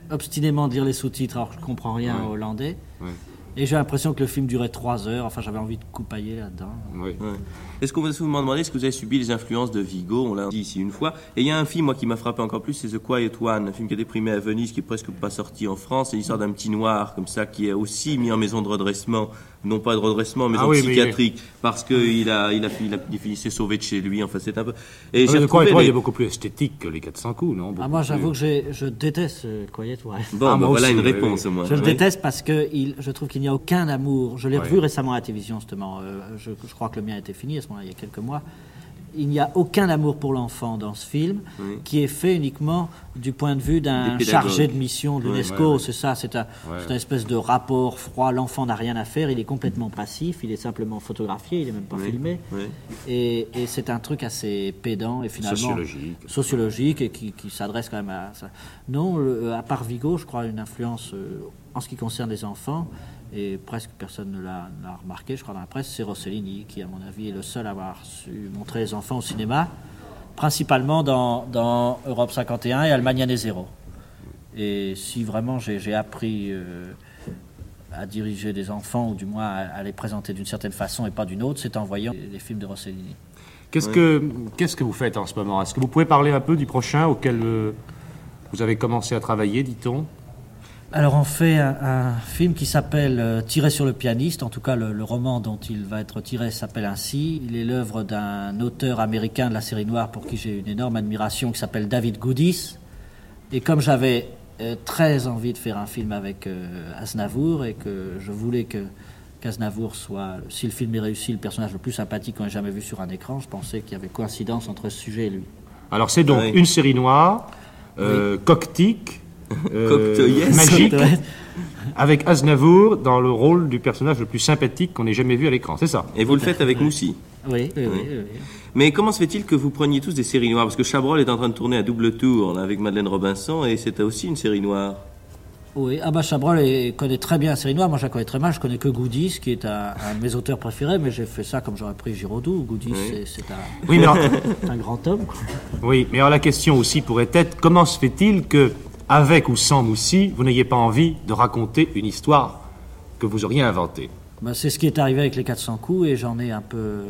obstinément de lire les sous-titres alors que je comprends rien
Ouais.
en hollandais.
Ouais.
Et j'ai l'impression que le film durait trois heures. Enfin, j'avais envie de coupailler là-dedans.
Oui.
Ouais. Est-ce qu'on va vous demander est-ce que vous avez subi les influences de Vigo? On l'a dit ici une fois. Et il y a un film moi qui m'a frappé encore plus, c'est The Quiet One, un film qui a été primé à Venise, qui est presque pas sorti en France. C'est l'histoire d'un petit noir comme ça qui est aussi mis en maison de redressement, non pas de redressement, mais
Ah
en
oui, mais-
psychiatrique, parce qu'il a, il a, il a, il s'est sauvé de chez lui. Enfin, c'est un peu. Et
Ah,
j'ai retrouvé
Étroit,
les-
il est beaucoup plus esthétique que les 400 coups, non?
Ah, moi, j'avoue que je déteste euh, Quiet One.
Bon, bah, voilà une réponse au moins.
Je le
Oui.
déteste parce que il, je trouve qu'il n'y a aucun amour. Je l'ai revu récemment à la télévision, justement. Euh, je, je crois que le mien était fini à ce il y a quelques mois. il n'y a aucun amour pour l'enfant dans ce film,
Oui.
qui est fait uniquement du point de vue d'un chargé de mission de l'UNESCO.
ouais.
C'est ça, c'est un,
Ouais.
c'est une espèce de rapport froid. L'enfant n'a rien à faire, il est complètement passif, il est simplement photographié, il n'est même pas
Oui,
filmé. Et, et c'est un truc assez pédant et finalement
Sociologique.
sociologique et qui, qui s'adresse quand même à ça. Non, le- à part Vigo, je crois une influence euh, en ce qui concerne les enfants. Et presque personne ne l'a remarqué, je crois, dans la presse, c'est Rossellini qui, à mon avis, est le seul à avoir su montrer les enfants au cinéma, principalement dans, Europe 51 et Allemagne année zéro. Et si vraiment j'ai appris euh, à diriger des enfants, ou du moins à, les présenter d'une certaine façon et pas d'une autre, c'est en voyant les, films de Rossellini.
Qu'est-ce que qu'est-ce que vous faites en ce moment? Est-ce que vous pouvez parler un peu du prochain auquel euh, vous avez commencé à travailler, dit-on?
Alors on fait un, un film qui s'appelle euh, Tiré sur le pianiste, en tout cas le, le roman dont il va être tiré s'appelle ainsi. Il est l'œuvre d'un auteur américain de la série noire pour qui j'ai une énorme admiration qui s'appelle David Goodis. Et comme j'avais euh, très envie de faire un film avec euh, Aznavour et que je voulais que qu'Aznavour soit, si le film est réussi, le personnage le plus sympathique qu'on ait jamais vu sur un écran, je pensais qu'il y avait coïncidence entre ce sujet et lui.
Alors c'est donc
Oui.
une série noire, euh, coctique, euh,
Cocteillesque.
magique, avec Aznavour dans le rôle du personnage le plus sympathique qu'on ait jamais vu à l'écran, c'est ça?
Et vous le faites avec Moussi
Oui, oui, oui. oui, oui.
Mais comment se fait-il que vous preniez tous des séries noires? Parce que Chabrol est en train de tourner à double tour là, avec Madeleine Robinson et c'était aussi une série noire.
Oui, ah bah Chabrol est- connaît très bien la série noire. Moi, je la connais très mal. Je connais que Goudis, qui est un, un de mes auteurs préférés, mais j'ai fait ça comme j'aurais pris Giraudoux. Goudis,
Oui.
c'est- un,
Oui, mais alors-
un grand homme. quoi.
Oui, mais alors la question aussi pourrait être comment se fait-il que, avec ou sans Moussi, vous n'ayez pas envie de raconter une histoire que vous auriez inventée
Bah, c'est ce qui est arrivé avec les 400 coups et j'en ai un peu, euh,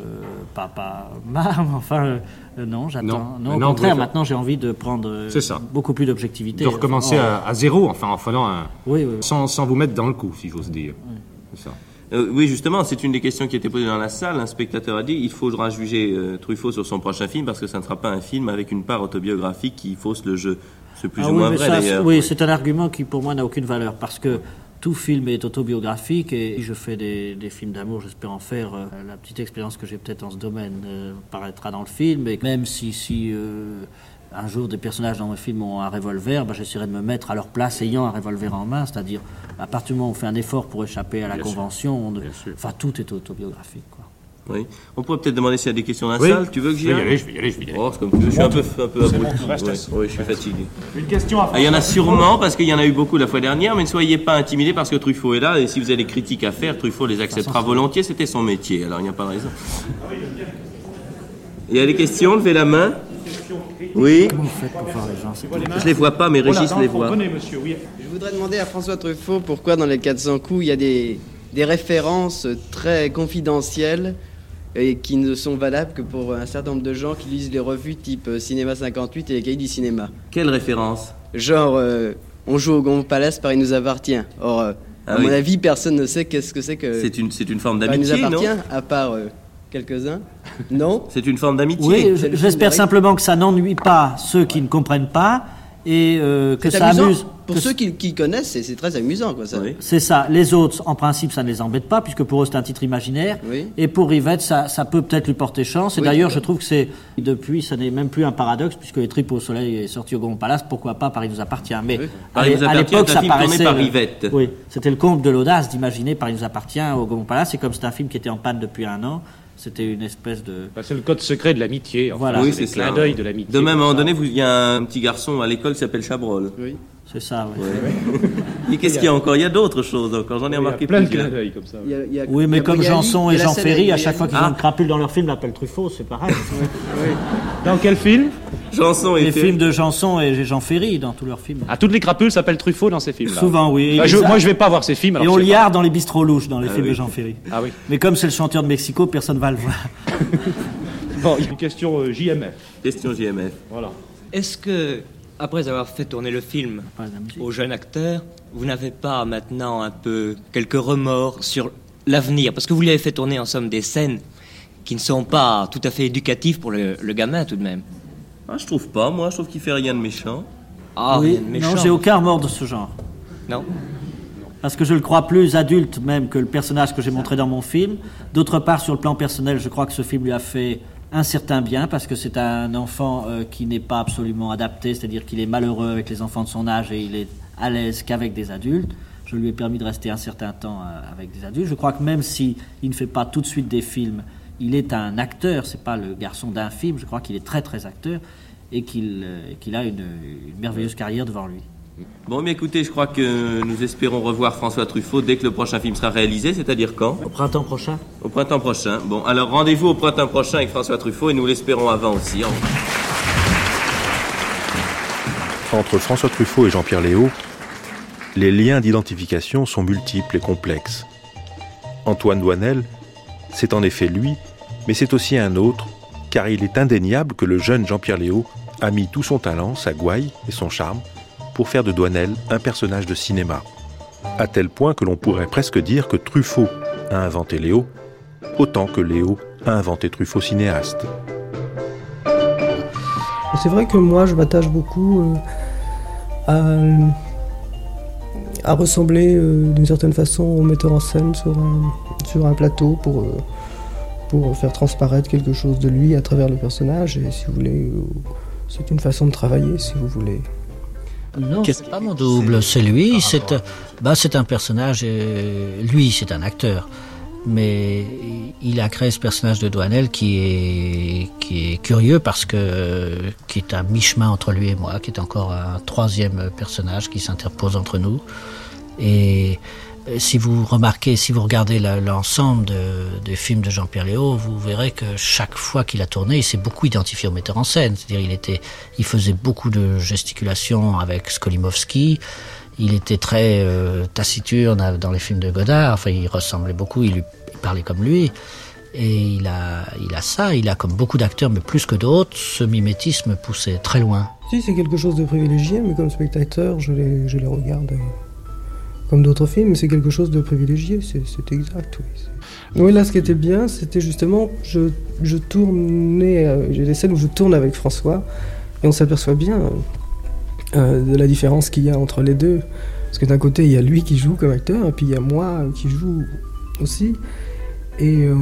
pas, pas marre, mais enfin, euh, euh, non, j'attends.
Non.
Non,
Mais
au
non,
contraire, maintenant j'ai envie de prendre
C'est ça.
beaucoup plus d'objectivité.
De recommencer à, à zéro, enfin en faisant un.
Oui, oui.
Sans, sans vous mettre dans le coup, si j'ose dire. C'est ça.
Euh, oui, justement, c'est une des questions qui a été posée dans la salle. Un spectateur a dit il faudra juger euh, Truffaut sur son prochain film parce que ça ne sera pas un film avec une part autobiographique qui fausse le jeu. C'est plus
Ah
ou
oui,
moins vrai
ça. Oui, c'est un argument qui pour moi n'a aucune valeur parce que tout film est autobiographique et je fais des, des films d'amour, j'espère en faire. euh, la petite expérience que j'ai peut-être dans ce domaine euh, paraîtra dans le film et même si, si euh, un jour des personnages dans mes films ont un revolver, bah, j'essaierai de me mettre à leur place ayant un revolver en main, c'est-à-dire à partir du moment où on fait un effort pour échapper à la
Bien
convention, on enfin tout est autobiographique. Quoi.
Oui. On pourrait peut-être demander s'il y a des questions dans la
Oui.
salle. Tu veux que
Je
j'y aille
aller, je vais y aller, je vais y aller.
Oh, c'est comme tu veux. Je suis un peu, un peu abruti. oui, je suis fatigué.
Une question à
Ah, Il y en a sûrement parce qu'il y en a eu beaucoup la fois dernière, mais ne soyez pas intimidés parce que Truffaut est là et si vous avez des critiques à faire, Truffaut les acceptera volontiers. C'était son métier, alors il n'y a pas de raison. Il y a des questions Levez la main. Oui.
Comment vous faites pour voir les gens
Je les vois pas, mais Régis les voit.
monsieur, oui.
Je voudrais demander à François Truffaut pourquoi dans les 400 coups il y a des, des références très confidentielles et qui ne sont valables que pour un certain nombre de gens qui lisent les revues type euh, Cinéma 58 et les cahiers du cinéma.
Quelle référence?
Genre, euh, on joue au Grand Palace, Paris nous appartient. Or, euh,
Ah
à
oui.
mon avis, personne ne sait qu'est-ce que c'est que.
C'est une, c'est une forme
Paris nous
d'amitié, non?
appartient, à part euh, quelques-uns. Non?
C'est une forme d'amitié.
Oui, j'espère simplement que ça n'ennuie pas ceux qui ne comprennent pas et euh, que ça
amusant.
amuse.
Pour
que
ceux qui, qui connaissent, c'est très amusant, quoi, ça.
C'est ça. Les autres, en principe, ça ne les embête pas, puisque pour eux, c'est un titre imaginaire.
Oui.
Et pour Rivette, ça, ça peut peut-être lui porter chance. Et
Oui,
d'ailleurs, je trouve que c'est, depuis, ça n'est même plus un paradoxe, puisque Les Tripes au Soleil est sorti au Grand Palace. Pourquoi pas Paris nous appartient Mais
Paris
à l'époque, ça paraissait.
par
euh. Oui, c'était le comble de l'audace d'imaginer Paris nous appartient au Grand Palace. Et comme c'est un film qui était en panne depuis un an, c'était une espèce de.
Bah, c'est le code secret de l'amitié. Enfin,
Voilà.
Oui,
c'est le clin
ça.
d'œil de l'amitié.
De même, à un moment
ça.
donné, vous- il y a un petit garçon à l'école qui s'appelle Chabrol.
Oui.
C'est ça, oui.
Et qu'est-ce qu'il y a encore? Il y a d'autres choses encore. J'en ai remarqué
plein de
plusieurs.
clins d'œil comme ça.
Il y a- il y a-
Oui, mais comme Janson et Jean Ferry, à chaque fois qu'ils ont une crapule dans leur film, l'appellent Truffaut, c'est pareil.
Dans quel film?
Janson et
Les
Ferry.
films de Janson et Jean Ferry dans tous leurs films.
Ah, toutes les crapules s'appellent Truffaut dans ces films-là.
Souvent, oui.
Bah, je- moi, je vais pas voir ces films. alors
Et on liard dans les bistrots louches dans les
Ah
films
oui.
de Jean Ferry.
Ah oui.
Mais comme c'est le chanteur de Mexico, personne va le voir.
Bon, il y a une question euh, JMF.
Question JMF.
Voilà.
Est-ce que, après avoir fait tourner le film aux jeunes acteurs, vous n'avez pas maintenant un peu quelques remords sur l'avenir Parce que vous lui avez fait tourner en somme des scènes qui ne sont pas tout à fait éducatives pour le, le gamin tout de même.
Ah, je trouve pas. Moi, je trouve qu'il fait rien de méchant.
Ah,
oui,
rien de méchant.
non, j'ai aucun remords de ce genre.
Non
Parce que je le crois plus adulte même que le personnage que j'ai montré dans mon film. D'autre part, sur le plan personnel, je crois que ce film lui a fait
un certain bien parce que c'est un enfant euh, qui n'est pas absolument adapté, c'est-à-dire qu'il est malheureux avec les enfants de son âge et il est à l'aise qu'avec des adultes. Je lui ai permis de rester un certain temps euh, avec des adultes. Je crois que même si il ne fait pas tout de suite des films, il est un acteur. C'est pas le garçon d'un film. Je crois qu'il est très très acteur et qu'il qu'il a une merveilleuse carrière devant lui.
Bon, mais écoutez, je crois que nous espérons revoir François Truffaut dès que le prochain film sera réalisé, c'est-à-dire quand
Au printemps prochain.
Au printemps prochain. Bon, alors rendez-vous au printemps prochain avec François Truffaut et nous l'espérons avant aussi.
Entre François Truffaut et Jean-Pierre Léaud, les liens d'identification sont multiples et complexes. Antoine Douanel, c'est en effet lui, mais c'est aussi un autre, car il est indéniable que le jeune Jean-Pierre Léaud a mis tout son talent, sa gouaille et son charme pour faire de Douanel un personnage de cinéma. À tel point que l'on pourrait presque dire que Truffaut a inventé Léo, autant que Léo a inventé Truffaut cinéaste.
C'est vrai que moi, je m'attache beaucoup euh, à, ressembler euh, d'une certaine façon au metteur en scène sur un, plateau pour, euh, pour faire transparaître quelque chose de lui à travers le personnage. Et si vous voulez, c'est une façon de travailler, si vous voulez.
Non, c'est pas mon double, c'est lui. C'est bah, c'est un personnage. euh, lui, c'est un acteur, mais il a créé ce personnage de Douanel qui est qui est curieux parce que qui est à mi-chemin entre lui et moi, qui est encore un troisième personnage qui s'interpose entre nous. Et euh, si vous remarquez, si vous regardez l'ensemble de- des films de Jean-Pierre Léaud, vous verrez que chaque fois qu'il a tourné, il s'est beaucoup identifié au metteur en scène. C'est-à-dire, il était, il faisait beaucoup de gesticulations avec Skolimowski. Il était très euh, taciturne dans les films de Godard. Enfin, il ressemblait beaucoup. Il, parlait comme lui. Et il a, il a ça. Il a comme beaucoup d'acteurs, mais plus que d'autres, ce mimétisme poussé très loin.
Si, c'est quelque chose de privilégié, mais comme spectateur, je les, je les regarde euh, comme d'autres films, c'est quelque chose de privilégié, c'est exact, oui. Là, ce qui était bien, c'était justement, je, tournais, euh, j'ai des scènes où je tourne avec François, et on s'aperçoit bien euh, de la différence qu'il y a entre les deux. Parce que d'un côté, il y a lui qui joue comme acteur, et puis il y a moi qui joue aussi. Et euh,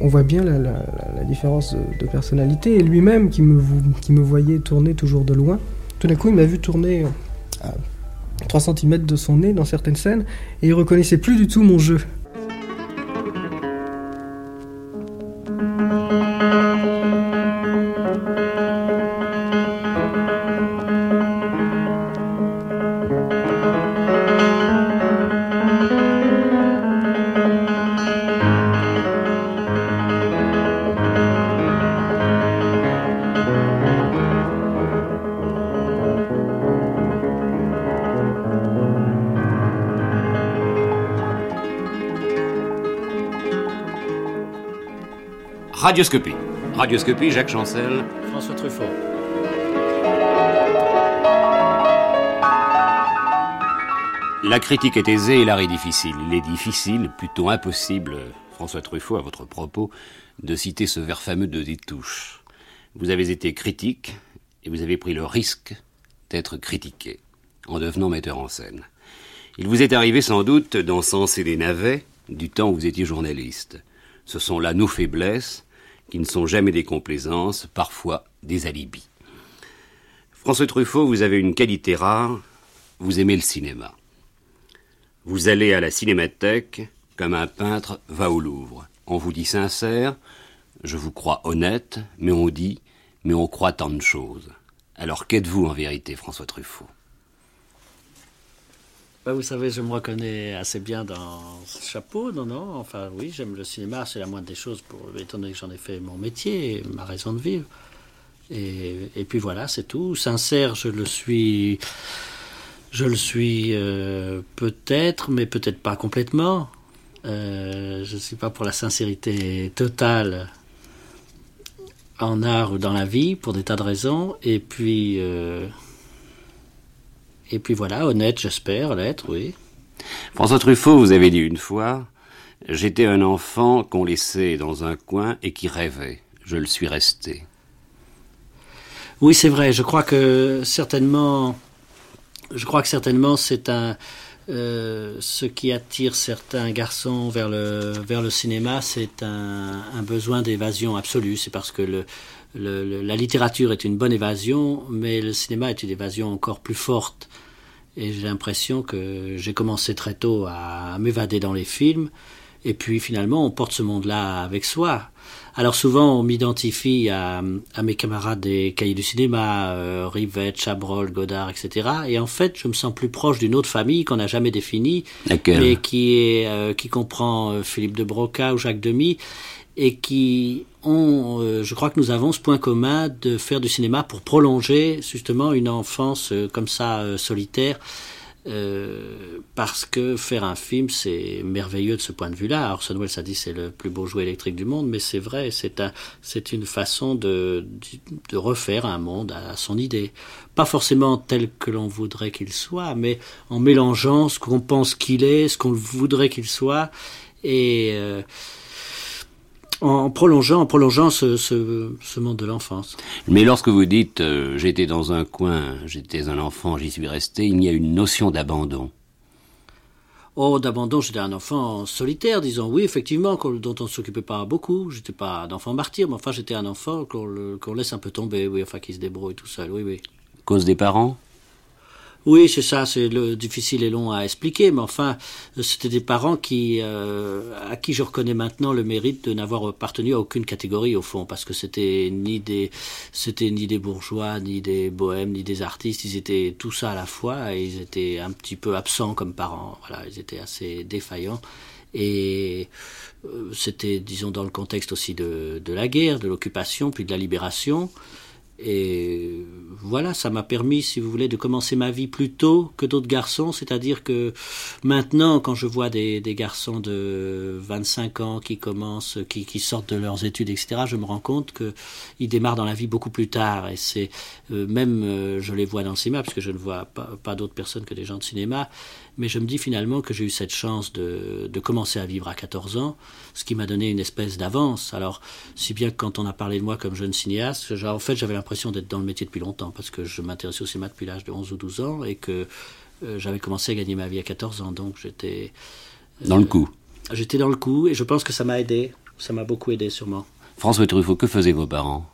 on voit bien la, différence de, personnalité. Et lui-même, qui me, voyait tourner toujours de loin, tout d'un coup, il m'a vu tourner 3 cm de son nez dans certaines scènes, et il reconnaissait plus du tout mon jeu.
Radioscopie. Radioscopie, Jacques Chancel.
François Truffaut.
La critique est aisée et l'art est difficile. Il est difficile, plutôt impossible, François Truffaut, à votre propos, de citer ce vers fameux de Détouche. Vous avez été critique et vous avez pris le risque d'être critiqué en devenant metteur en scène. Il vous est arrivé sans doute d'encenser des navets du temps où vous étiez journaliste. Ce sont là nos faiblesses, qui ne sont jamais des complaisances, parfois des alibis. François Truffaut, vous avez une qualité rare, vous aimez le cinéma. Vous allez à la cinémathèque comme un peintre va au Louvre. On vous dit sincère, je vous crois honnête, mais on dit, mais on croit tant de choses. Alors qu'êtes-vous en vérité, François Truffaut?
Bah, vous savez, je me reconnais assez bien dans ce chapeau, non, non. Enfin, oui, j'aime le cinéma, c'est la moindre des choses, pour, étant donné que j'en ai fait mon métier, ma raison de vivre. Et, puis voilà, c'est tout. Sincère, je le suis. Je le suis euh, peut-être, mais peut-être pas complètement. Euh, je ne suis pas pour la sincérité totale en art ou dans la vie, pour des tas de raisons. Et puis. euh, et puis voilà, honnête, j'espère l'être, oui.
François Truffaut, vous avez dit une fois, j'étais un enfant qu'on laissait dans un coin et qui rêvait. Je le suis resté.
Oui, c'est vrai. Je crois que certainement, je crois que certainement c'est un, euh, ce qui attire certains garçons vers le, vers le cinéma, c'est un, un, besoin d'évasion absolue. C'est parce que le, le, la littérature est une bonne évasion, mais le cinéma est une évasion encore plus forte. Et j'ai l'impression que j'ai commencé très tôt à m'évader dans les films. Et puis finalement, on porte ce monde-là avec soi. Alors souvent, on m'identifie à, à, mes camarades des cahiers du cinéma, euh, Rivette, Chabrol, Godard, etc. Et en fait, je me sens plus proche d'une autre famille qu'on n'a jamais définie, mais qui est euh, qui comprend euh, Philippe de Broca ou Jacques Demy, et qui ont, euh, je crois que nous avons ce point commun de faire du cinéma pour prolonger justement une enfance euh, comme ça solitaire euh, parce que faire un film, c'est merveilleux de ce point de vue-là. Orson Welles a dit c'est le plus beau jouet électrique du monde, mais c'est vrai, c'est un, c'est une façon de, de refaire un monde à son idée. Pas forcément tel que l'on voudrait qu'il soit, mais en mélangeant ce qu'on pense qu'il est, ce qu'on voudrait qu'il soit, et euh, en prolongeant, en prolongeant ce, ce, ce monde de l'enfance.
Mais lorsque vous dites euh, j'étais dans un coin, j'étais un enfant, j'y suis resté, il y a une notion d'abandon.
Oh, d'abandon, j'étais un enfant solitaire, disons. Oui, effectivement, dont on ne s'occupait pas beaucoup. J'étais pas un enfant martyr, mais enfin, j'étais un enfant qu'on laisse un peu tomber, oui, enfin, qui se débrouille tout seul, oui, oui.
Cause des parents?
Oui, c'est ça, c'est le difficile et long à expliquer, mais enfin, c'était des parents qui, euh, à qui je reconnais maintenant le mérite de n'avoir appartenu à aucune catégorie au fond, parce que c'était ni des, c'était ni des bourgeois, ni des bohèmes, ni des artistes, ils étaient tout ça à la fois, et ils étaient un petit peu absents comme parents. Voilà, ils étaient assez défaillants. Et euh, c'était, disons, dans le contexte aussi de, de la guerre, de l'occupation, puis de la libération. Et voilà, ça m'a permis, si vous voulez, de commencer ma vie plus tôt que d'autres garçons. C'est-à-dire que maintenant, quand je vois des, garçons de 25 ans qui commencent, qui, sortent de leurs études, etc., je me rends compte qu'ils démarrent dans la vie beaucoup plus tard. Et c'est euh, même, euh, je les vois dans le cinéma, parce que je ne vois pas d'autres personnes que des gens de cinéma, mais je me dis finalement que j'ai eu cette chance de, de, commencer à vivre à 14 ans, ce qui m'a donné une espèce d'avance. Alors, si bien que quand on a parlé de moi comme jeune cinéaste, en fait, j'avais l'impression d'être dans le métier depuis longtemps, parce que je m'intéressais au cinéma depuis l'âge de 11 ou 12 ans, et que euh, j'avais commencé à gagner ma vie à 14 ans, donc j'étais...
Euh, dans le coup
J'étais dans le coup, et je pense que ça m'a aidé, ça m'a beaucoup aidé sûrement.
François Truffaut, que faisaient vos parents?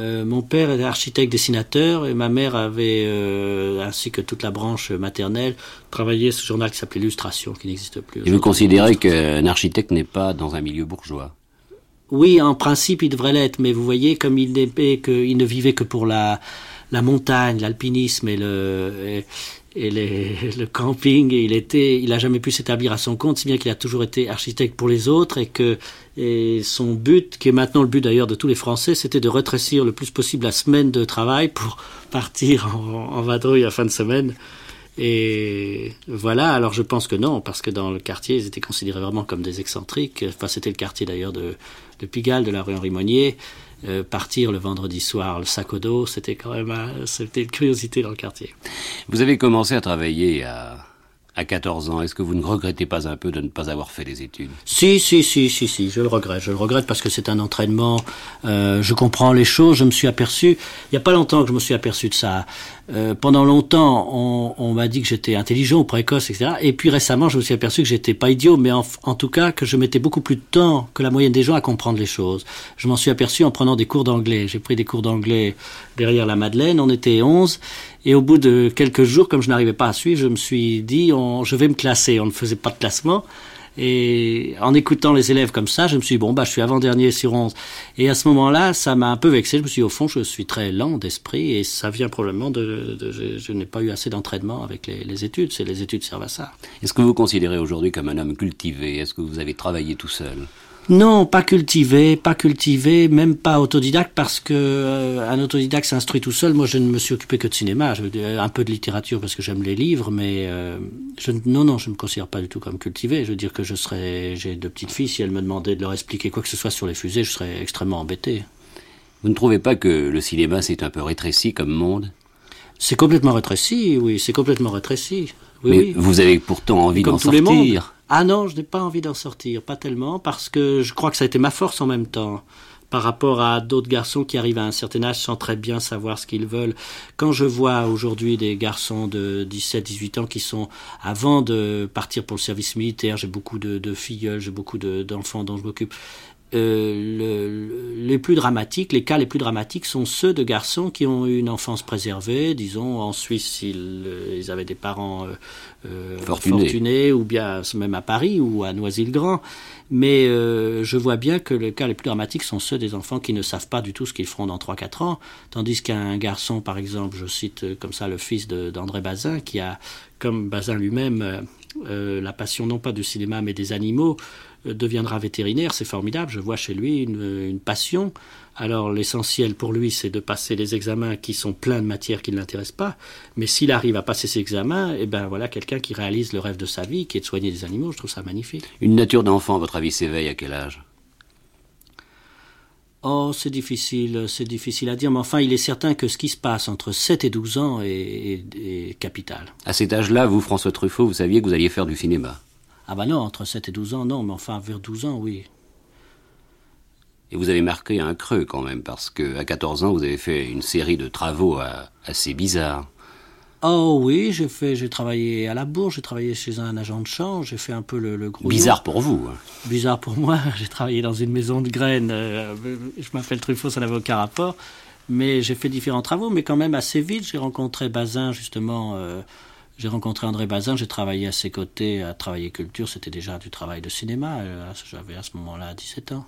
Euh, mon père était architecte dessinateur et ma mère avait, euh, ainsi que toute la branche maternelle, travaillé ce journal qui s'appelait Illustration, qui n'existe plus.
Et vous considérez qu'un architecte n'est pas dans un milieu bourgeois?
Oui, en principe, il devrait l'être, mais vous voyez, comme il, il ne vivait que pour la, la montagne, l'alpinisme et le, et, et les, le camping et il était il a jamais pu s'établir à son compte si bien qu'il a toujours été architecte pour les autres et que et son but qui est maintenant le but d'ailleurs de tous les Français c'était de rétrécir le plus possible la semaine de travail pour partir en, en vadrouille à fin de semaine. Et voilà alors je pense que non parce que dans le quartier ils étaient considérés vraiment comme des excentriques. Enfin c'était le quartier d'ailleurs de, Pigalle de la rue Henri Monnier euh, partir le vendredi soir, le sac au dos, c'était quand même c'était une curiosité dans le quartier.
Vous avez commencé à travailler à, à 14 ans. Est-ce que vous ne regrettez pas un peu de ne pas avoir fait des études?
Si, si, si, si, si, je le regrette. Je le regrette parce que c'est un entraînement. Euh, je comprends les choses. Je me suis aperçu. Il n'y a pas longtemps que je me suis aperçu de ça. Euh, pendant longtemps, on, on m'a dit que j'étais intelligent ou précoce, etc. Et puis récemment, je me suis aperçu que j'étais pas idiot, mais en, en, tout cas que je mettais beaucoup plus de temps que la moyenne des gens à comprendre les choses. Je m'en suis aperçu en prenant des cours d'anglais. J'ai pris des cours d'anglais derrière la Madeleine. On était 11. Et au bout de quelques jours, comme je n'arrivais pas à suivre, je me suis dit, je vais me classer. On ne faisait pas de classement. Et en écoutant les élèves comme ça, je me suis dit, bon, bah, je suis avant-dernier sur 11. Et à ce moment-là, ça m'a un peu vexé. Je me suis dit, au fond, je suis très lent d'esprit et ça vient probablement de, je, n'ai pas eu assez d'entraînement avec les, les études. C'est les études servent à ça.
Est-ce que vous considérez aujourd'hui comme un homme cultivé? Est-ce que vous avez travaillé tout seul?
Non, pas cultivé, pas cultivé, même pas autodidacte, parce que euh, un autodidacte s'instruit tout seul. Moi, je ne me suis occupé que de cinéma, un peu de littérature parce que j'aime les livres, mais euh, je, non, non, je ne me considère pas du tout comme cultivé. Je veux dire que je serais, j'ai deux petites filles, si elles me demandaient de leur expliquer quoi que ce soit sur les fusées, je serais extrêmement embêté.
Vous ne trouvez pas que le cinéma c'est un peu rétréci comme monde?
C'est complètement rétréci, oui, c'est complètement rétréci. Oui,
mais
oui.
vous avez pourtant envie d'en sortir.
Ah non, je n'ai pas envie d'en sortir, pas tellement, parce que je crois que ça a été ma force en même temps. par rapport à d'autres garçons qui arrivent à un certain âge sans très bien savoir ce qu'ils veulent. Quand je vois aujourd'hui des garçons de 17, 18 ans qui sont, avant de partir pour le service militaire, j'ai beaucoup de, de j'ai beaucoup d'enfants dont je m'occupe, euh, le, les plus dramatiques, les cas les plus dramatiques sont ceux de garçons qui ont eu une enfance préservée, disons en Suisse ils, euh, ils avaient des parents euh, fortunés. ou bien même à Paris ou à Noisy-le-Grand. Mais euh, je vois bien que les cas les plus dramatiques sont ceux des enfants qui ne savent pas du tout ce qu'ils feront dans 3-4 ans, tandis qu'un garçon, par exemple, je cite comme ça le fils d'André Bazin, qui a, comme Bazin lui-même, la passion non pas du cinéma mais des animaux, deviendra vétérinaire, c'est formidable, je vois chez lui une, passion. Alors l'essentiel pour lui, c'est de passer les examens qui sont pleins de matières qui ne l'intéressent pas, mais s'il arrive à passer ces examens, eh ben voilà quelqu'un qui réalise le rêve de sa vie, qui est de soigner des animaux, je trouve ça magnifique.
Une nature d'enfant, à votre avis, s'éveille à quel âge?
Oh, c'est difficile, c'est difficile à dire, mais enfin, il est certain que ce qui se passe entre 7 et 12 ans est, est capital.
À cet âge-là, vous, François Truffaut, vous saviez que vous alliez faire du cinéma?
Ah bah non, entre 7 et 12 ans, non, mais enfin vers 12 ans, oui.
Et vous avez marqué un creux quand même, parce qu'à 14 ans, vous avez fait une série de travaux assez bizarres.
Oh oui, j'ai fait, j'ai travaillé à la bourse, j'ai travaillé chez un agent de change, j'ai fait un peu le, gros.
Bizarre pour vous. Hein.
Bizarre pour moi. J'ai travaillé dans une maison de graines. Euh, je m'appelle Truffaut, ça n'avait aucun rapport. Mais j'ai fait différents travaux, mais quand même assez vite. J'ai rencontré Bazin justement. Euh, j'ai rencontré André Bazin, j'ai travaillé à ses côtés, à travailler culture, c'était déjà du travail de cinéma, euh, j'avais à ce moment-là 17 ans.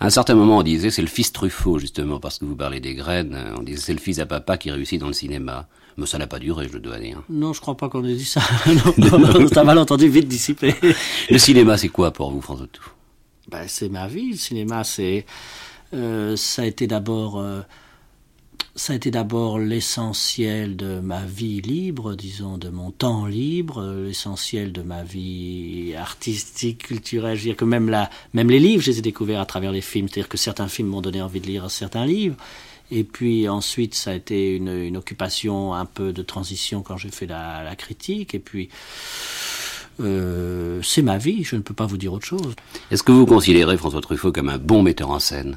À un certain moment, on disait c'est le fils Truffaut, justement, parce que vous parlez des graines, on disait c'est le fils à papa qui réussit dans le cinéma. Mais ça n'a pas duré, je dois dire.
Non, je crois pas qu'on ait dit ça. non, non, non, mal entendu, vite dissipé.
le cinéma, c'est quoi pour vous, François Tout
ben, C'est ma vie. Le cinéma, c'est, euh, ça a été d'abord euh, ça a été d'abord l'essentiel de ma vie libre, disons, de mon temps libre, l'essentiel de ma vie artistique, culturelle. Je veux dire que même, même les livres, je les ai découverts à travers les films. C'est-à-dire que certains films m'ont donné envie de lire certains livres. Et puis ensuite, ça a été une, une occupation un peu de transition quand j'ai fait la, la, critique. Et puis, euh, c'est ma vie, je ne peux pas vous dire autre chose.
Est-ce que vous considérez François Truffaut comme un bon metteur en scène?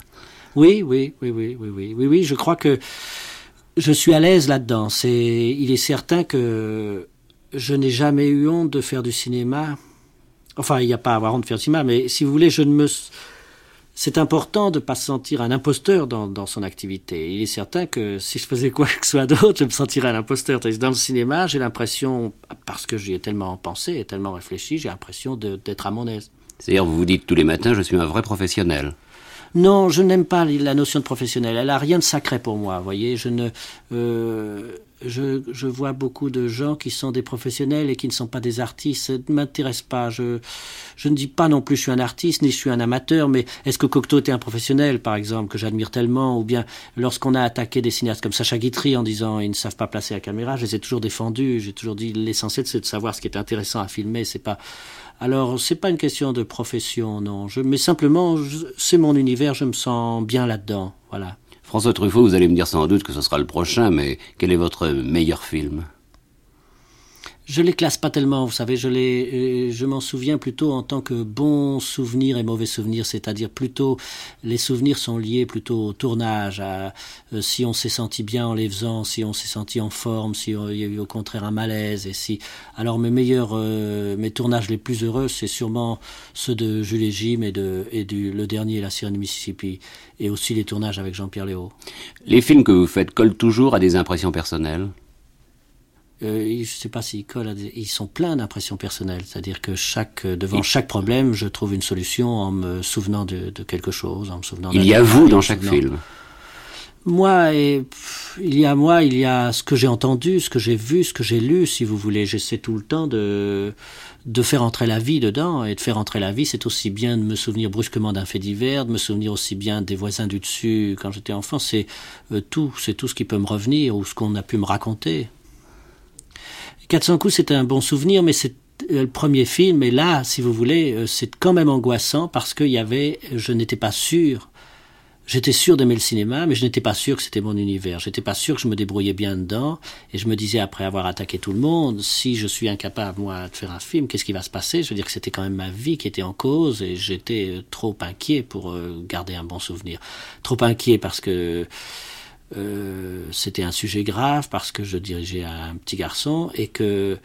Oui, oui, oui, oui, oui, oui, oui, oui. Je crois que je suis à l'aise là-dedans. C'est, il est certain que je n'ai jamais eu honte de faire du cinéma. Enfin, il n'y a pas à avoir honte de faire du cinéma, mais si vous voulez, je ne me. C'est important de ne pas se sentir un imposteur dans, dans, son activité. Il est certain que si je faisais quoi que ce soit d'autre, je me sentirais un imposteur. Dans le cinéma, j'ai l'impression, parce que j'y ai tellement pensé et tellement réfléchi, j'ai l'impression d'être à mon aise.
C'est-à-dire, vous vous dites tous les matins, je suis un vrai professionnel.
Non, je n'aime pas la notion de professionnel. Elle a rien de sacré pour moi. Voyez, je ne, euh, je, je, vois beaucoup de gens qui sont des professionnels et qui ne sont pas des artistes. Ça ne m'intéresse pas. Je, je ne dis pas non plus je suis un artiste ni je suis un amateur, mais est-ce que Cocteau était un professionnel, par exemple, que j'admire tellement, ou bien lorsqu'on a attaqué des cinéastes comme Sacha Guitry en disant ils ne savent pas placer la caméra, je les ai toujours défendus. J'ai toujours dit l'essentiel c'est de savoir ce qui est intéressant à filmer. C'est pas alors, c'est pas une question de profession, non. Mais simplement, c'est mon univers, je me sens bien là-dedans. Voilà.
François Truffaut, vous allez me dire sans doute que ce sera le prochain, mais quel est votre meilleur film?
Je les classe pas tellement, vous savez, je les, euh, je m'en souviens plutôt en tant que bons souvenirs et mauvais souvenirs, c'est-à-dire plutôt les souvenirs sont liés plutôt au tournage, à euh, si on s'est senti bien en les faisant, si on s'est senti en forme, si il y a eu au contraire un malaise, et si. Alors mes meilleurs, euh, mes tournages les plus heureux, c'est sûrement ceux de Jules et Jim et de du le dernier, La Sirène Mississippi, et aussi les tournages avec Jean-Pierre Léo.
Les films que vous faites collent toujours à des impressions personnelles?
Euh, je ne sais pas s'ils collent, ils sont pleins d'impressions personnelles. C'est-à-dire que chaque, euh, devant chaque problème, je trouve une solution en me souvenant de, de quelque chose, en me souvenant.
Il y a vous dans chaque film.
Moi, et, il y a moi, il y a ce que j'ai entendu, ce que j'ai vu, ce que j'ai lu, si vous voulez. J'essaie tout le temps de de faire entrer la vie dedans. Et de faire entrer la vie, c'est aussi bien de me souvenir brusquement d'un fait divers, de me souvenir aussi bien des voisins du dessus quand j'étais enfant. C'est euh, tout, c'est tout ce qui peut me revenir ou ce qu'on a pu me raconter. 400 coups, c'est un bon souvenir, mais c'est euh, le premier film. Et là, si vous voulez, euh, c'est quand même angoissant parce qu'il y avait, je n'étais pas sûr. J'étais sûr d'aimer le cinéma, mais je n'étais pas sûr que c'était mon univers. J'étais pas sûr que je me débrouillais bien dedans. Et je me disais, après avoir attaqué tout le monde, si je suis incapable, moi, de faire un film, qu'est-ce qui va se passer? Je veux dire que c'était quand même ma vie qui était en cause et j'étais euh, trop inquiet pour garder un bon souvenir. Trop inquiet parce que euh, c'était un sujet grave, parce que je dirigeais un petit garçon et que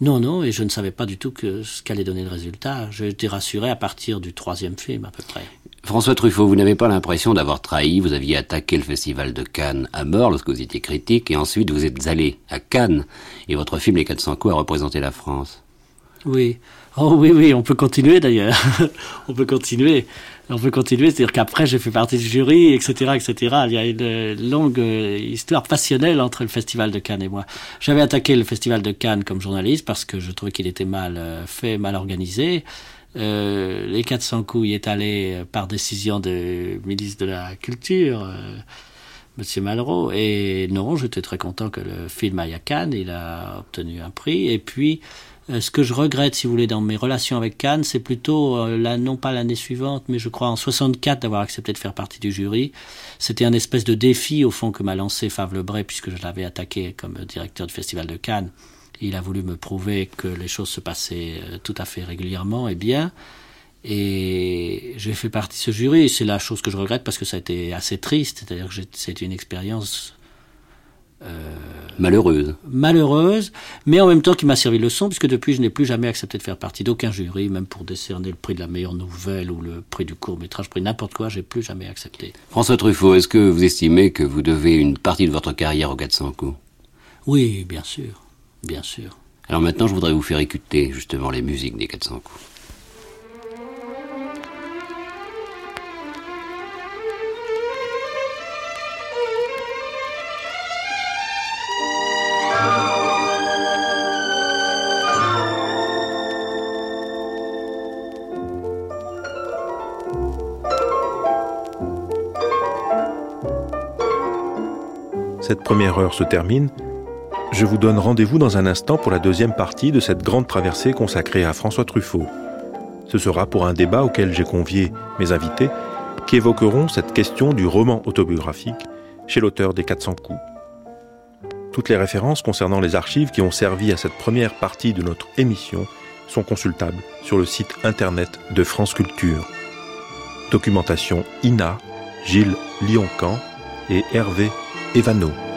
non, non, et je ne savais pas du tout que ce qu'allait donner le résultat. J'étais rassuré à partir du troisième film à peu près.
François Truffaut, vous n'avez pas l'impression d'avoir trahi, vous aviez attaqué le festival de Cannes à mort lorsque vous étiez critique, et ensuite vous êtes allé à Cannes, et votre film Les 400 coups a représenté la France.
Oui. Oh oui, oui, on peut continuer d'ailleurs. on peut continuer. On peut continuer, c'est-à-dire qu'après j'ai fait partie du jury, etc., etc. Il y a une longue histoire passionnelle entre le Festival de Cannes et moi. J'avais attaqué le Festival de Cannes comme journaliste parce que je trouvais qu'il était mal euh, fait, mal organisé. Euh, les 400 coups y est allé par décision du ministre de la Culture, euh, Monsieur Malraux. Et non, j'étais très content que le film aille à Cannes. Il a obtenu un prix. Et puis, euh, ce que je regrette, si vous voulez, dans mes relations avec Cannes, c'est plutôt, euh, là, non pas l'année suivante, mais je crois en 64 d'avoir accepté de faire partie du jury. C'était un espèce de défi, au fond, que m'a lancé Favre Lebray, puisque je l'avais attaqué comme directeur du Festival de Cannes. Il a voulu me prouver que les choses se passaient euh, tout à fait régulièrement et bien. Et j'ai fait partie de ce jury. C'est la chose que je regrette parce que ça a été assez triste. C'est-à-dire que c'était une expérience
malheureuse.
Malheureuse, mais en même temps qui m'a servi de leçon, puisque depuis je n'ai plus jamais accepté de faire partie d'aucun jury, même pour décerner le prix de la meilleure nouvelle ou le prix du court métrage, prix n'importe quoi, j'ai plus jamais accepté.
François Truffaut, est-ce que vous estimez que vous devez une partie de votre carrière aux 400 coups
Oui, bien sûr. Bien sûr.
Alors maintenant, je voudrais vous faire écouter justement les musiques des 400 coups.
Cette première heure se termine je vous donne rendez-vous dans un instant pour la deuxième partie de cette grande traversée consacrée à François Truffaut. Ce sera pour un débat auquel j'ai convié mes invités qui évoqueront cette question du roman autobiographique chez l'auteur des 400 coups. Toutes les références concernant les archives qui ont servi à cette première partie de notre émission sont consultables sur le site internet de France Culture. Documentation INA, Gilles Lioncan et Hervé Evano.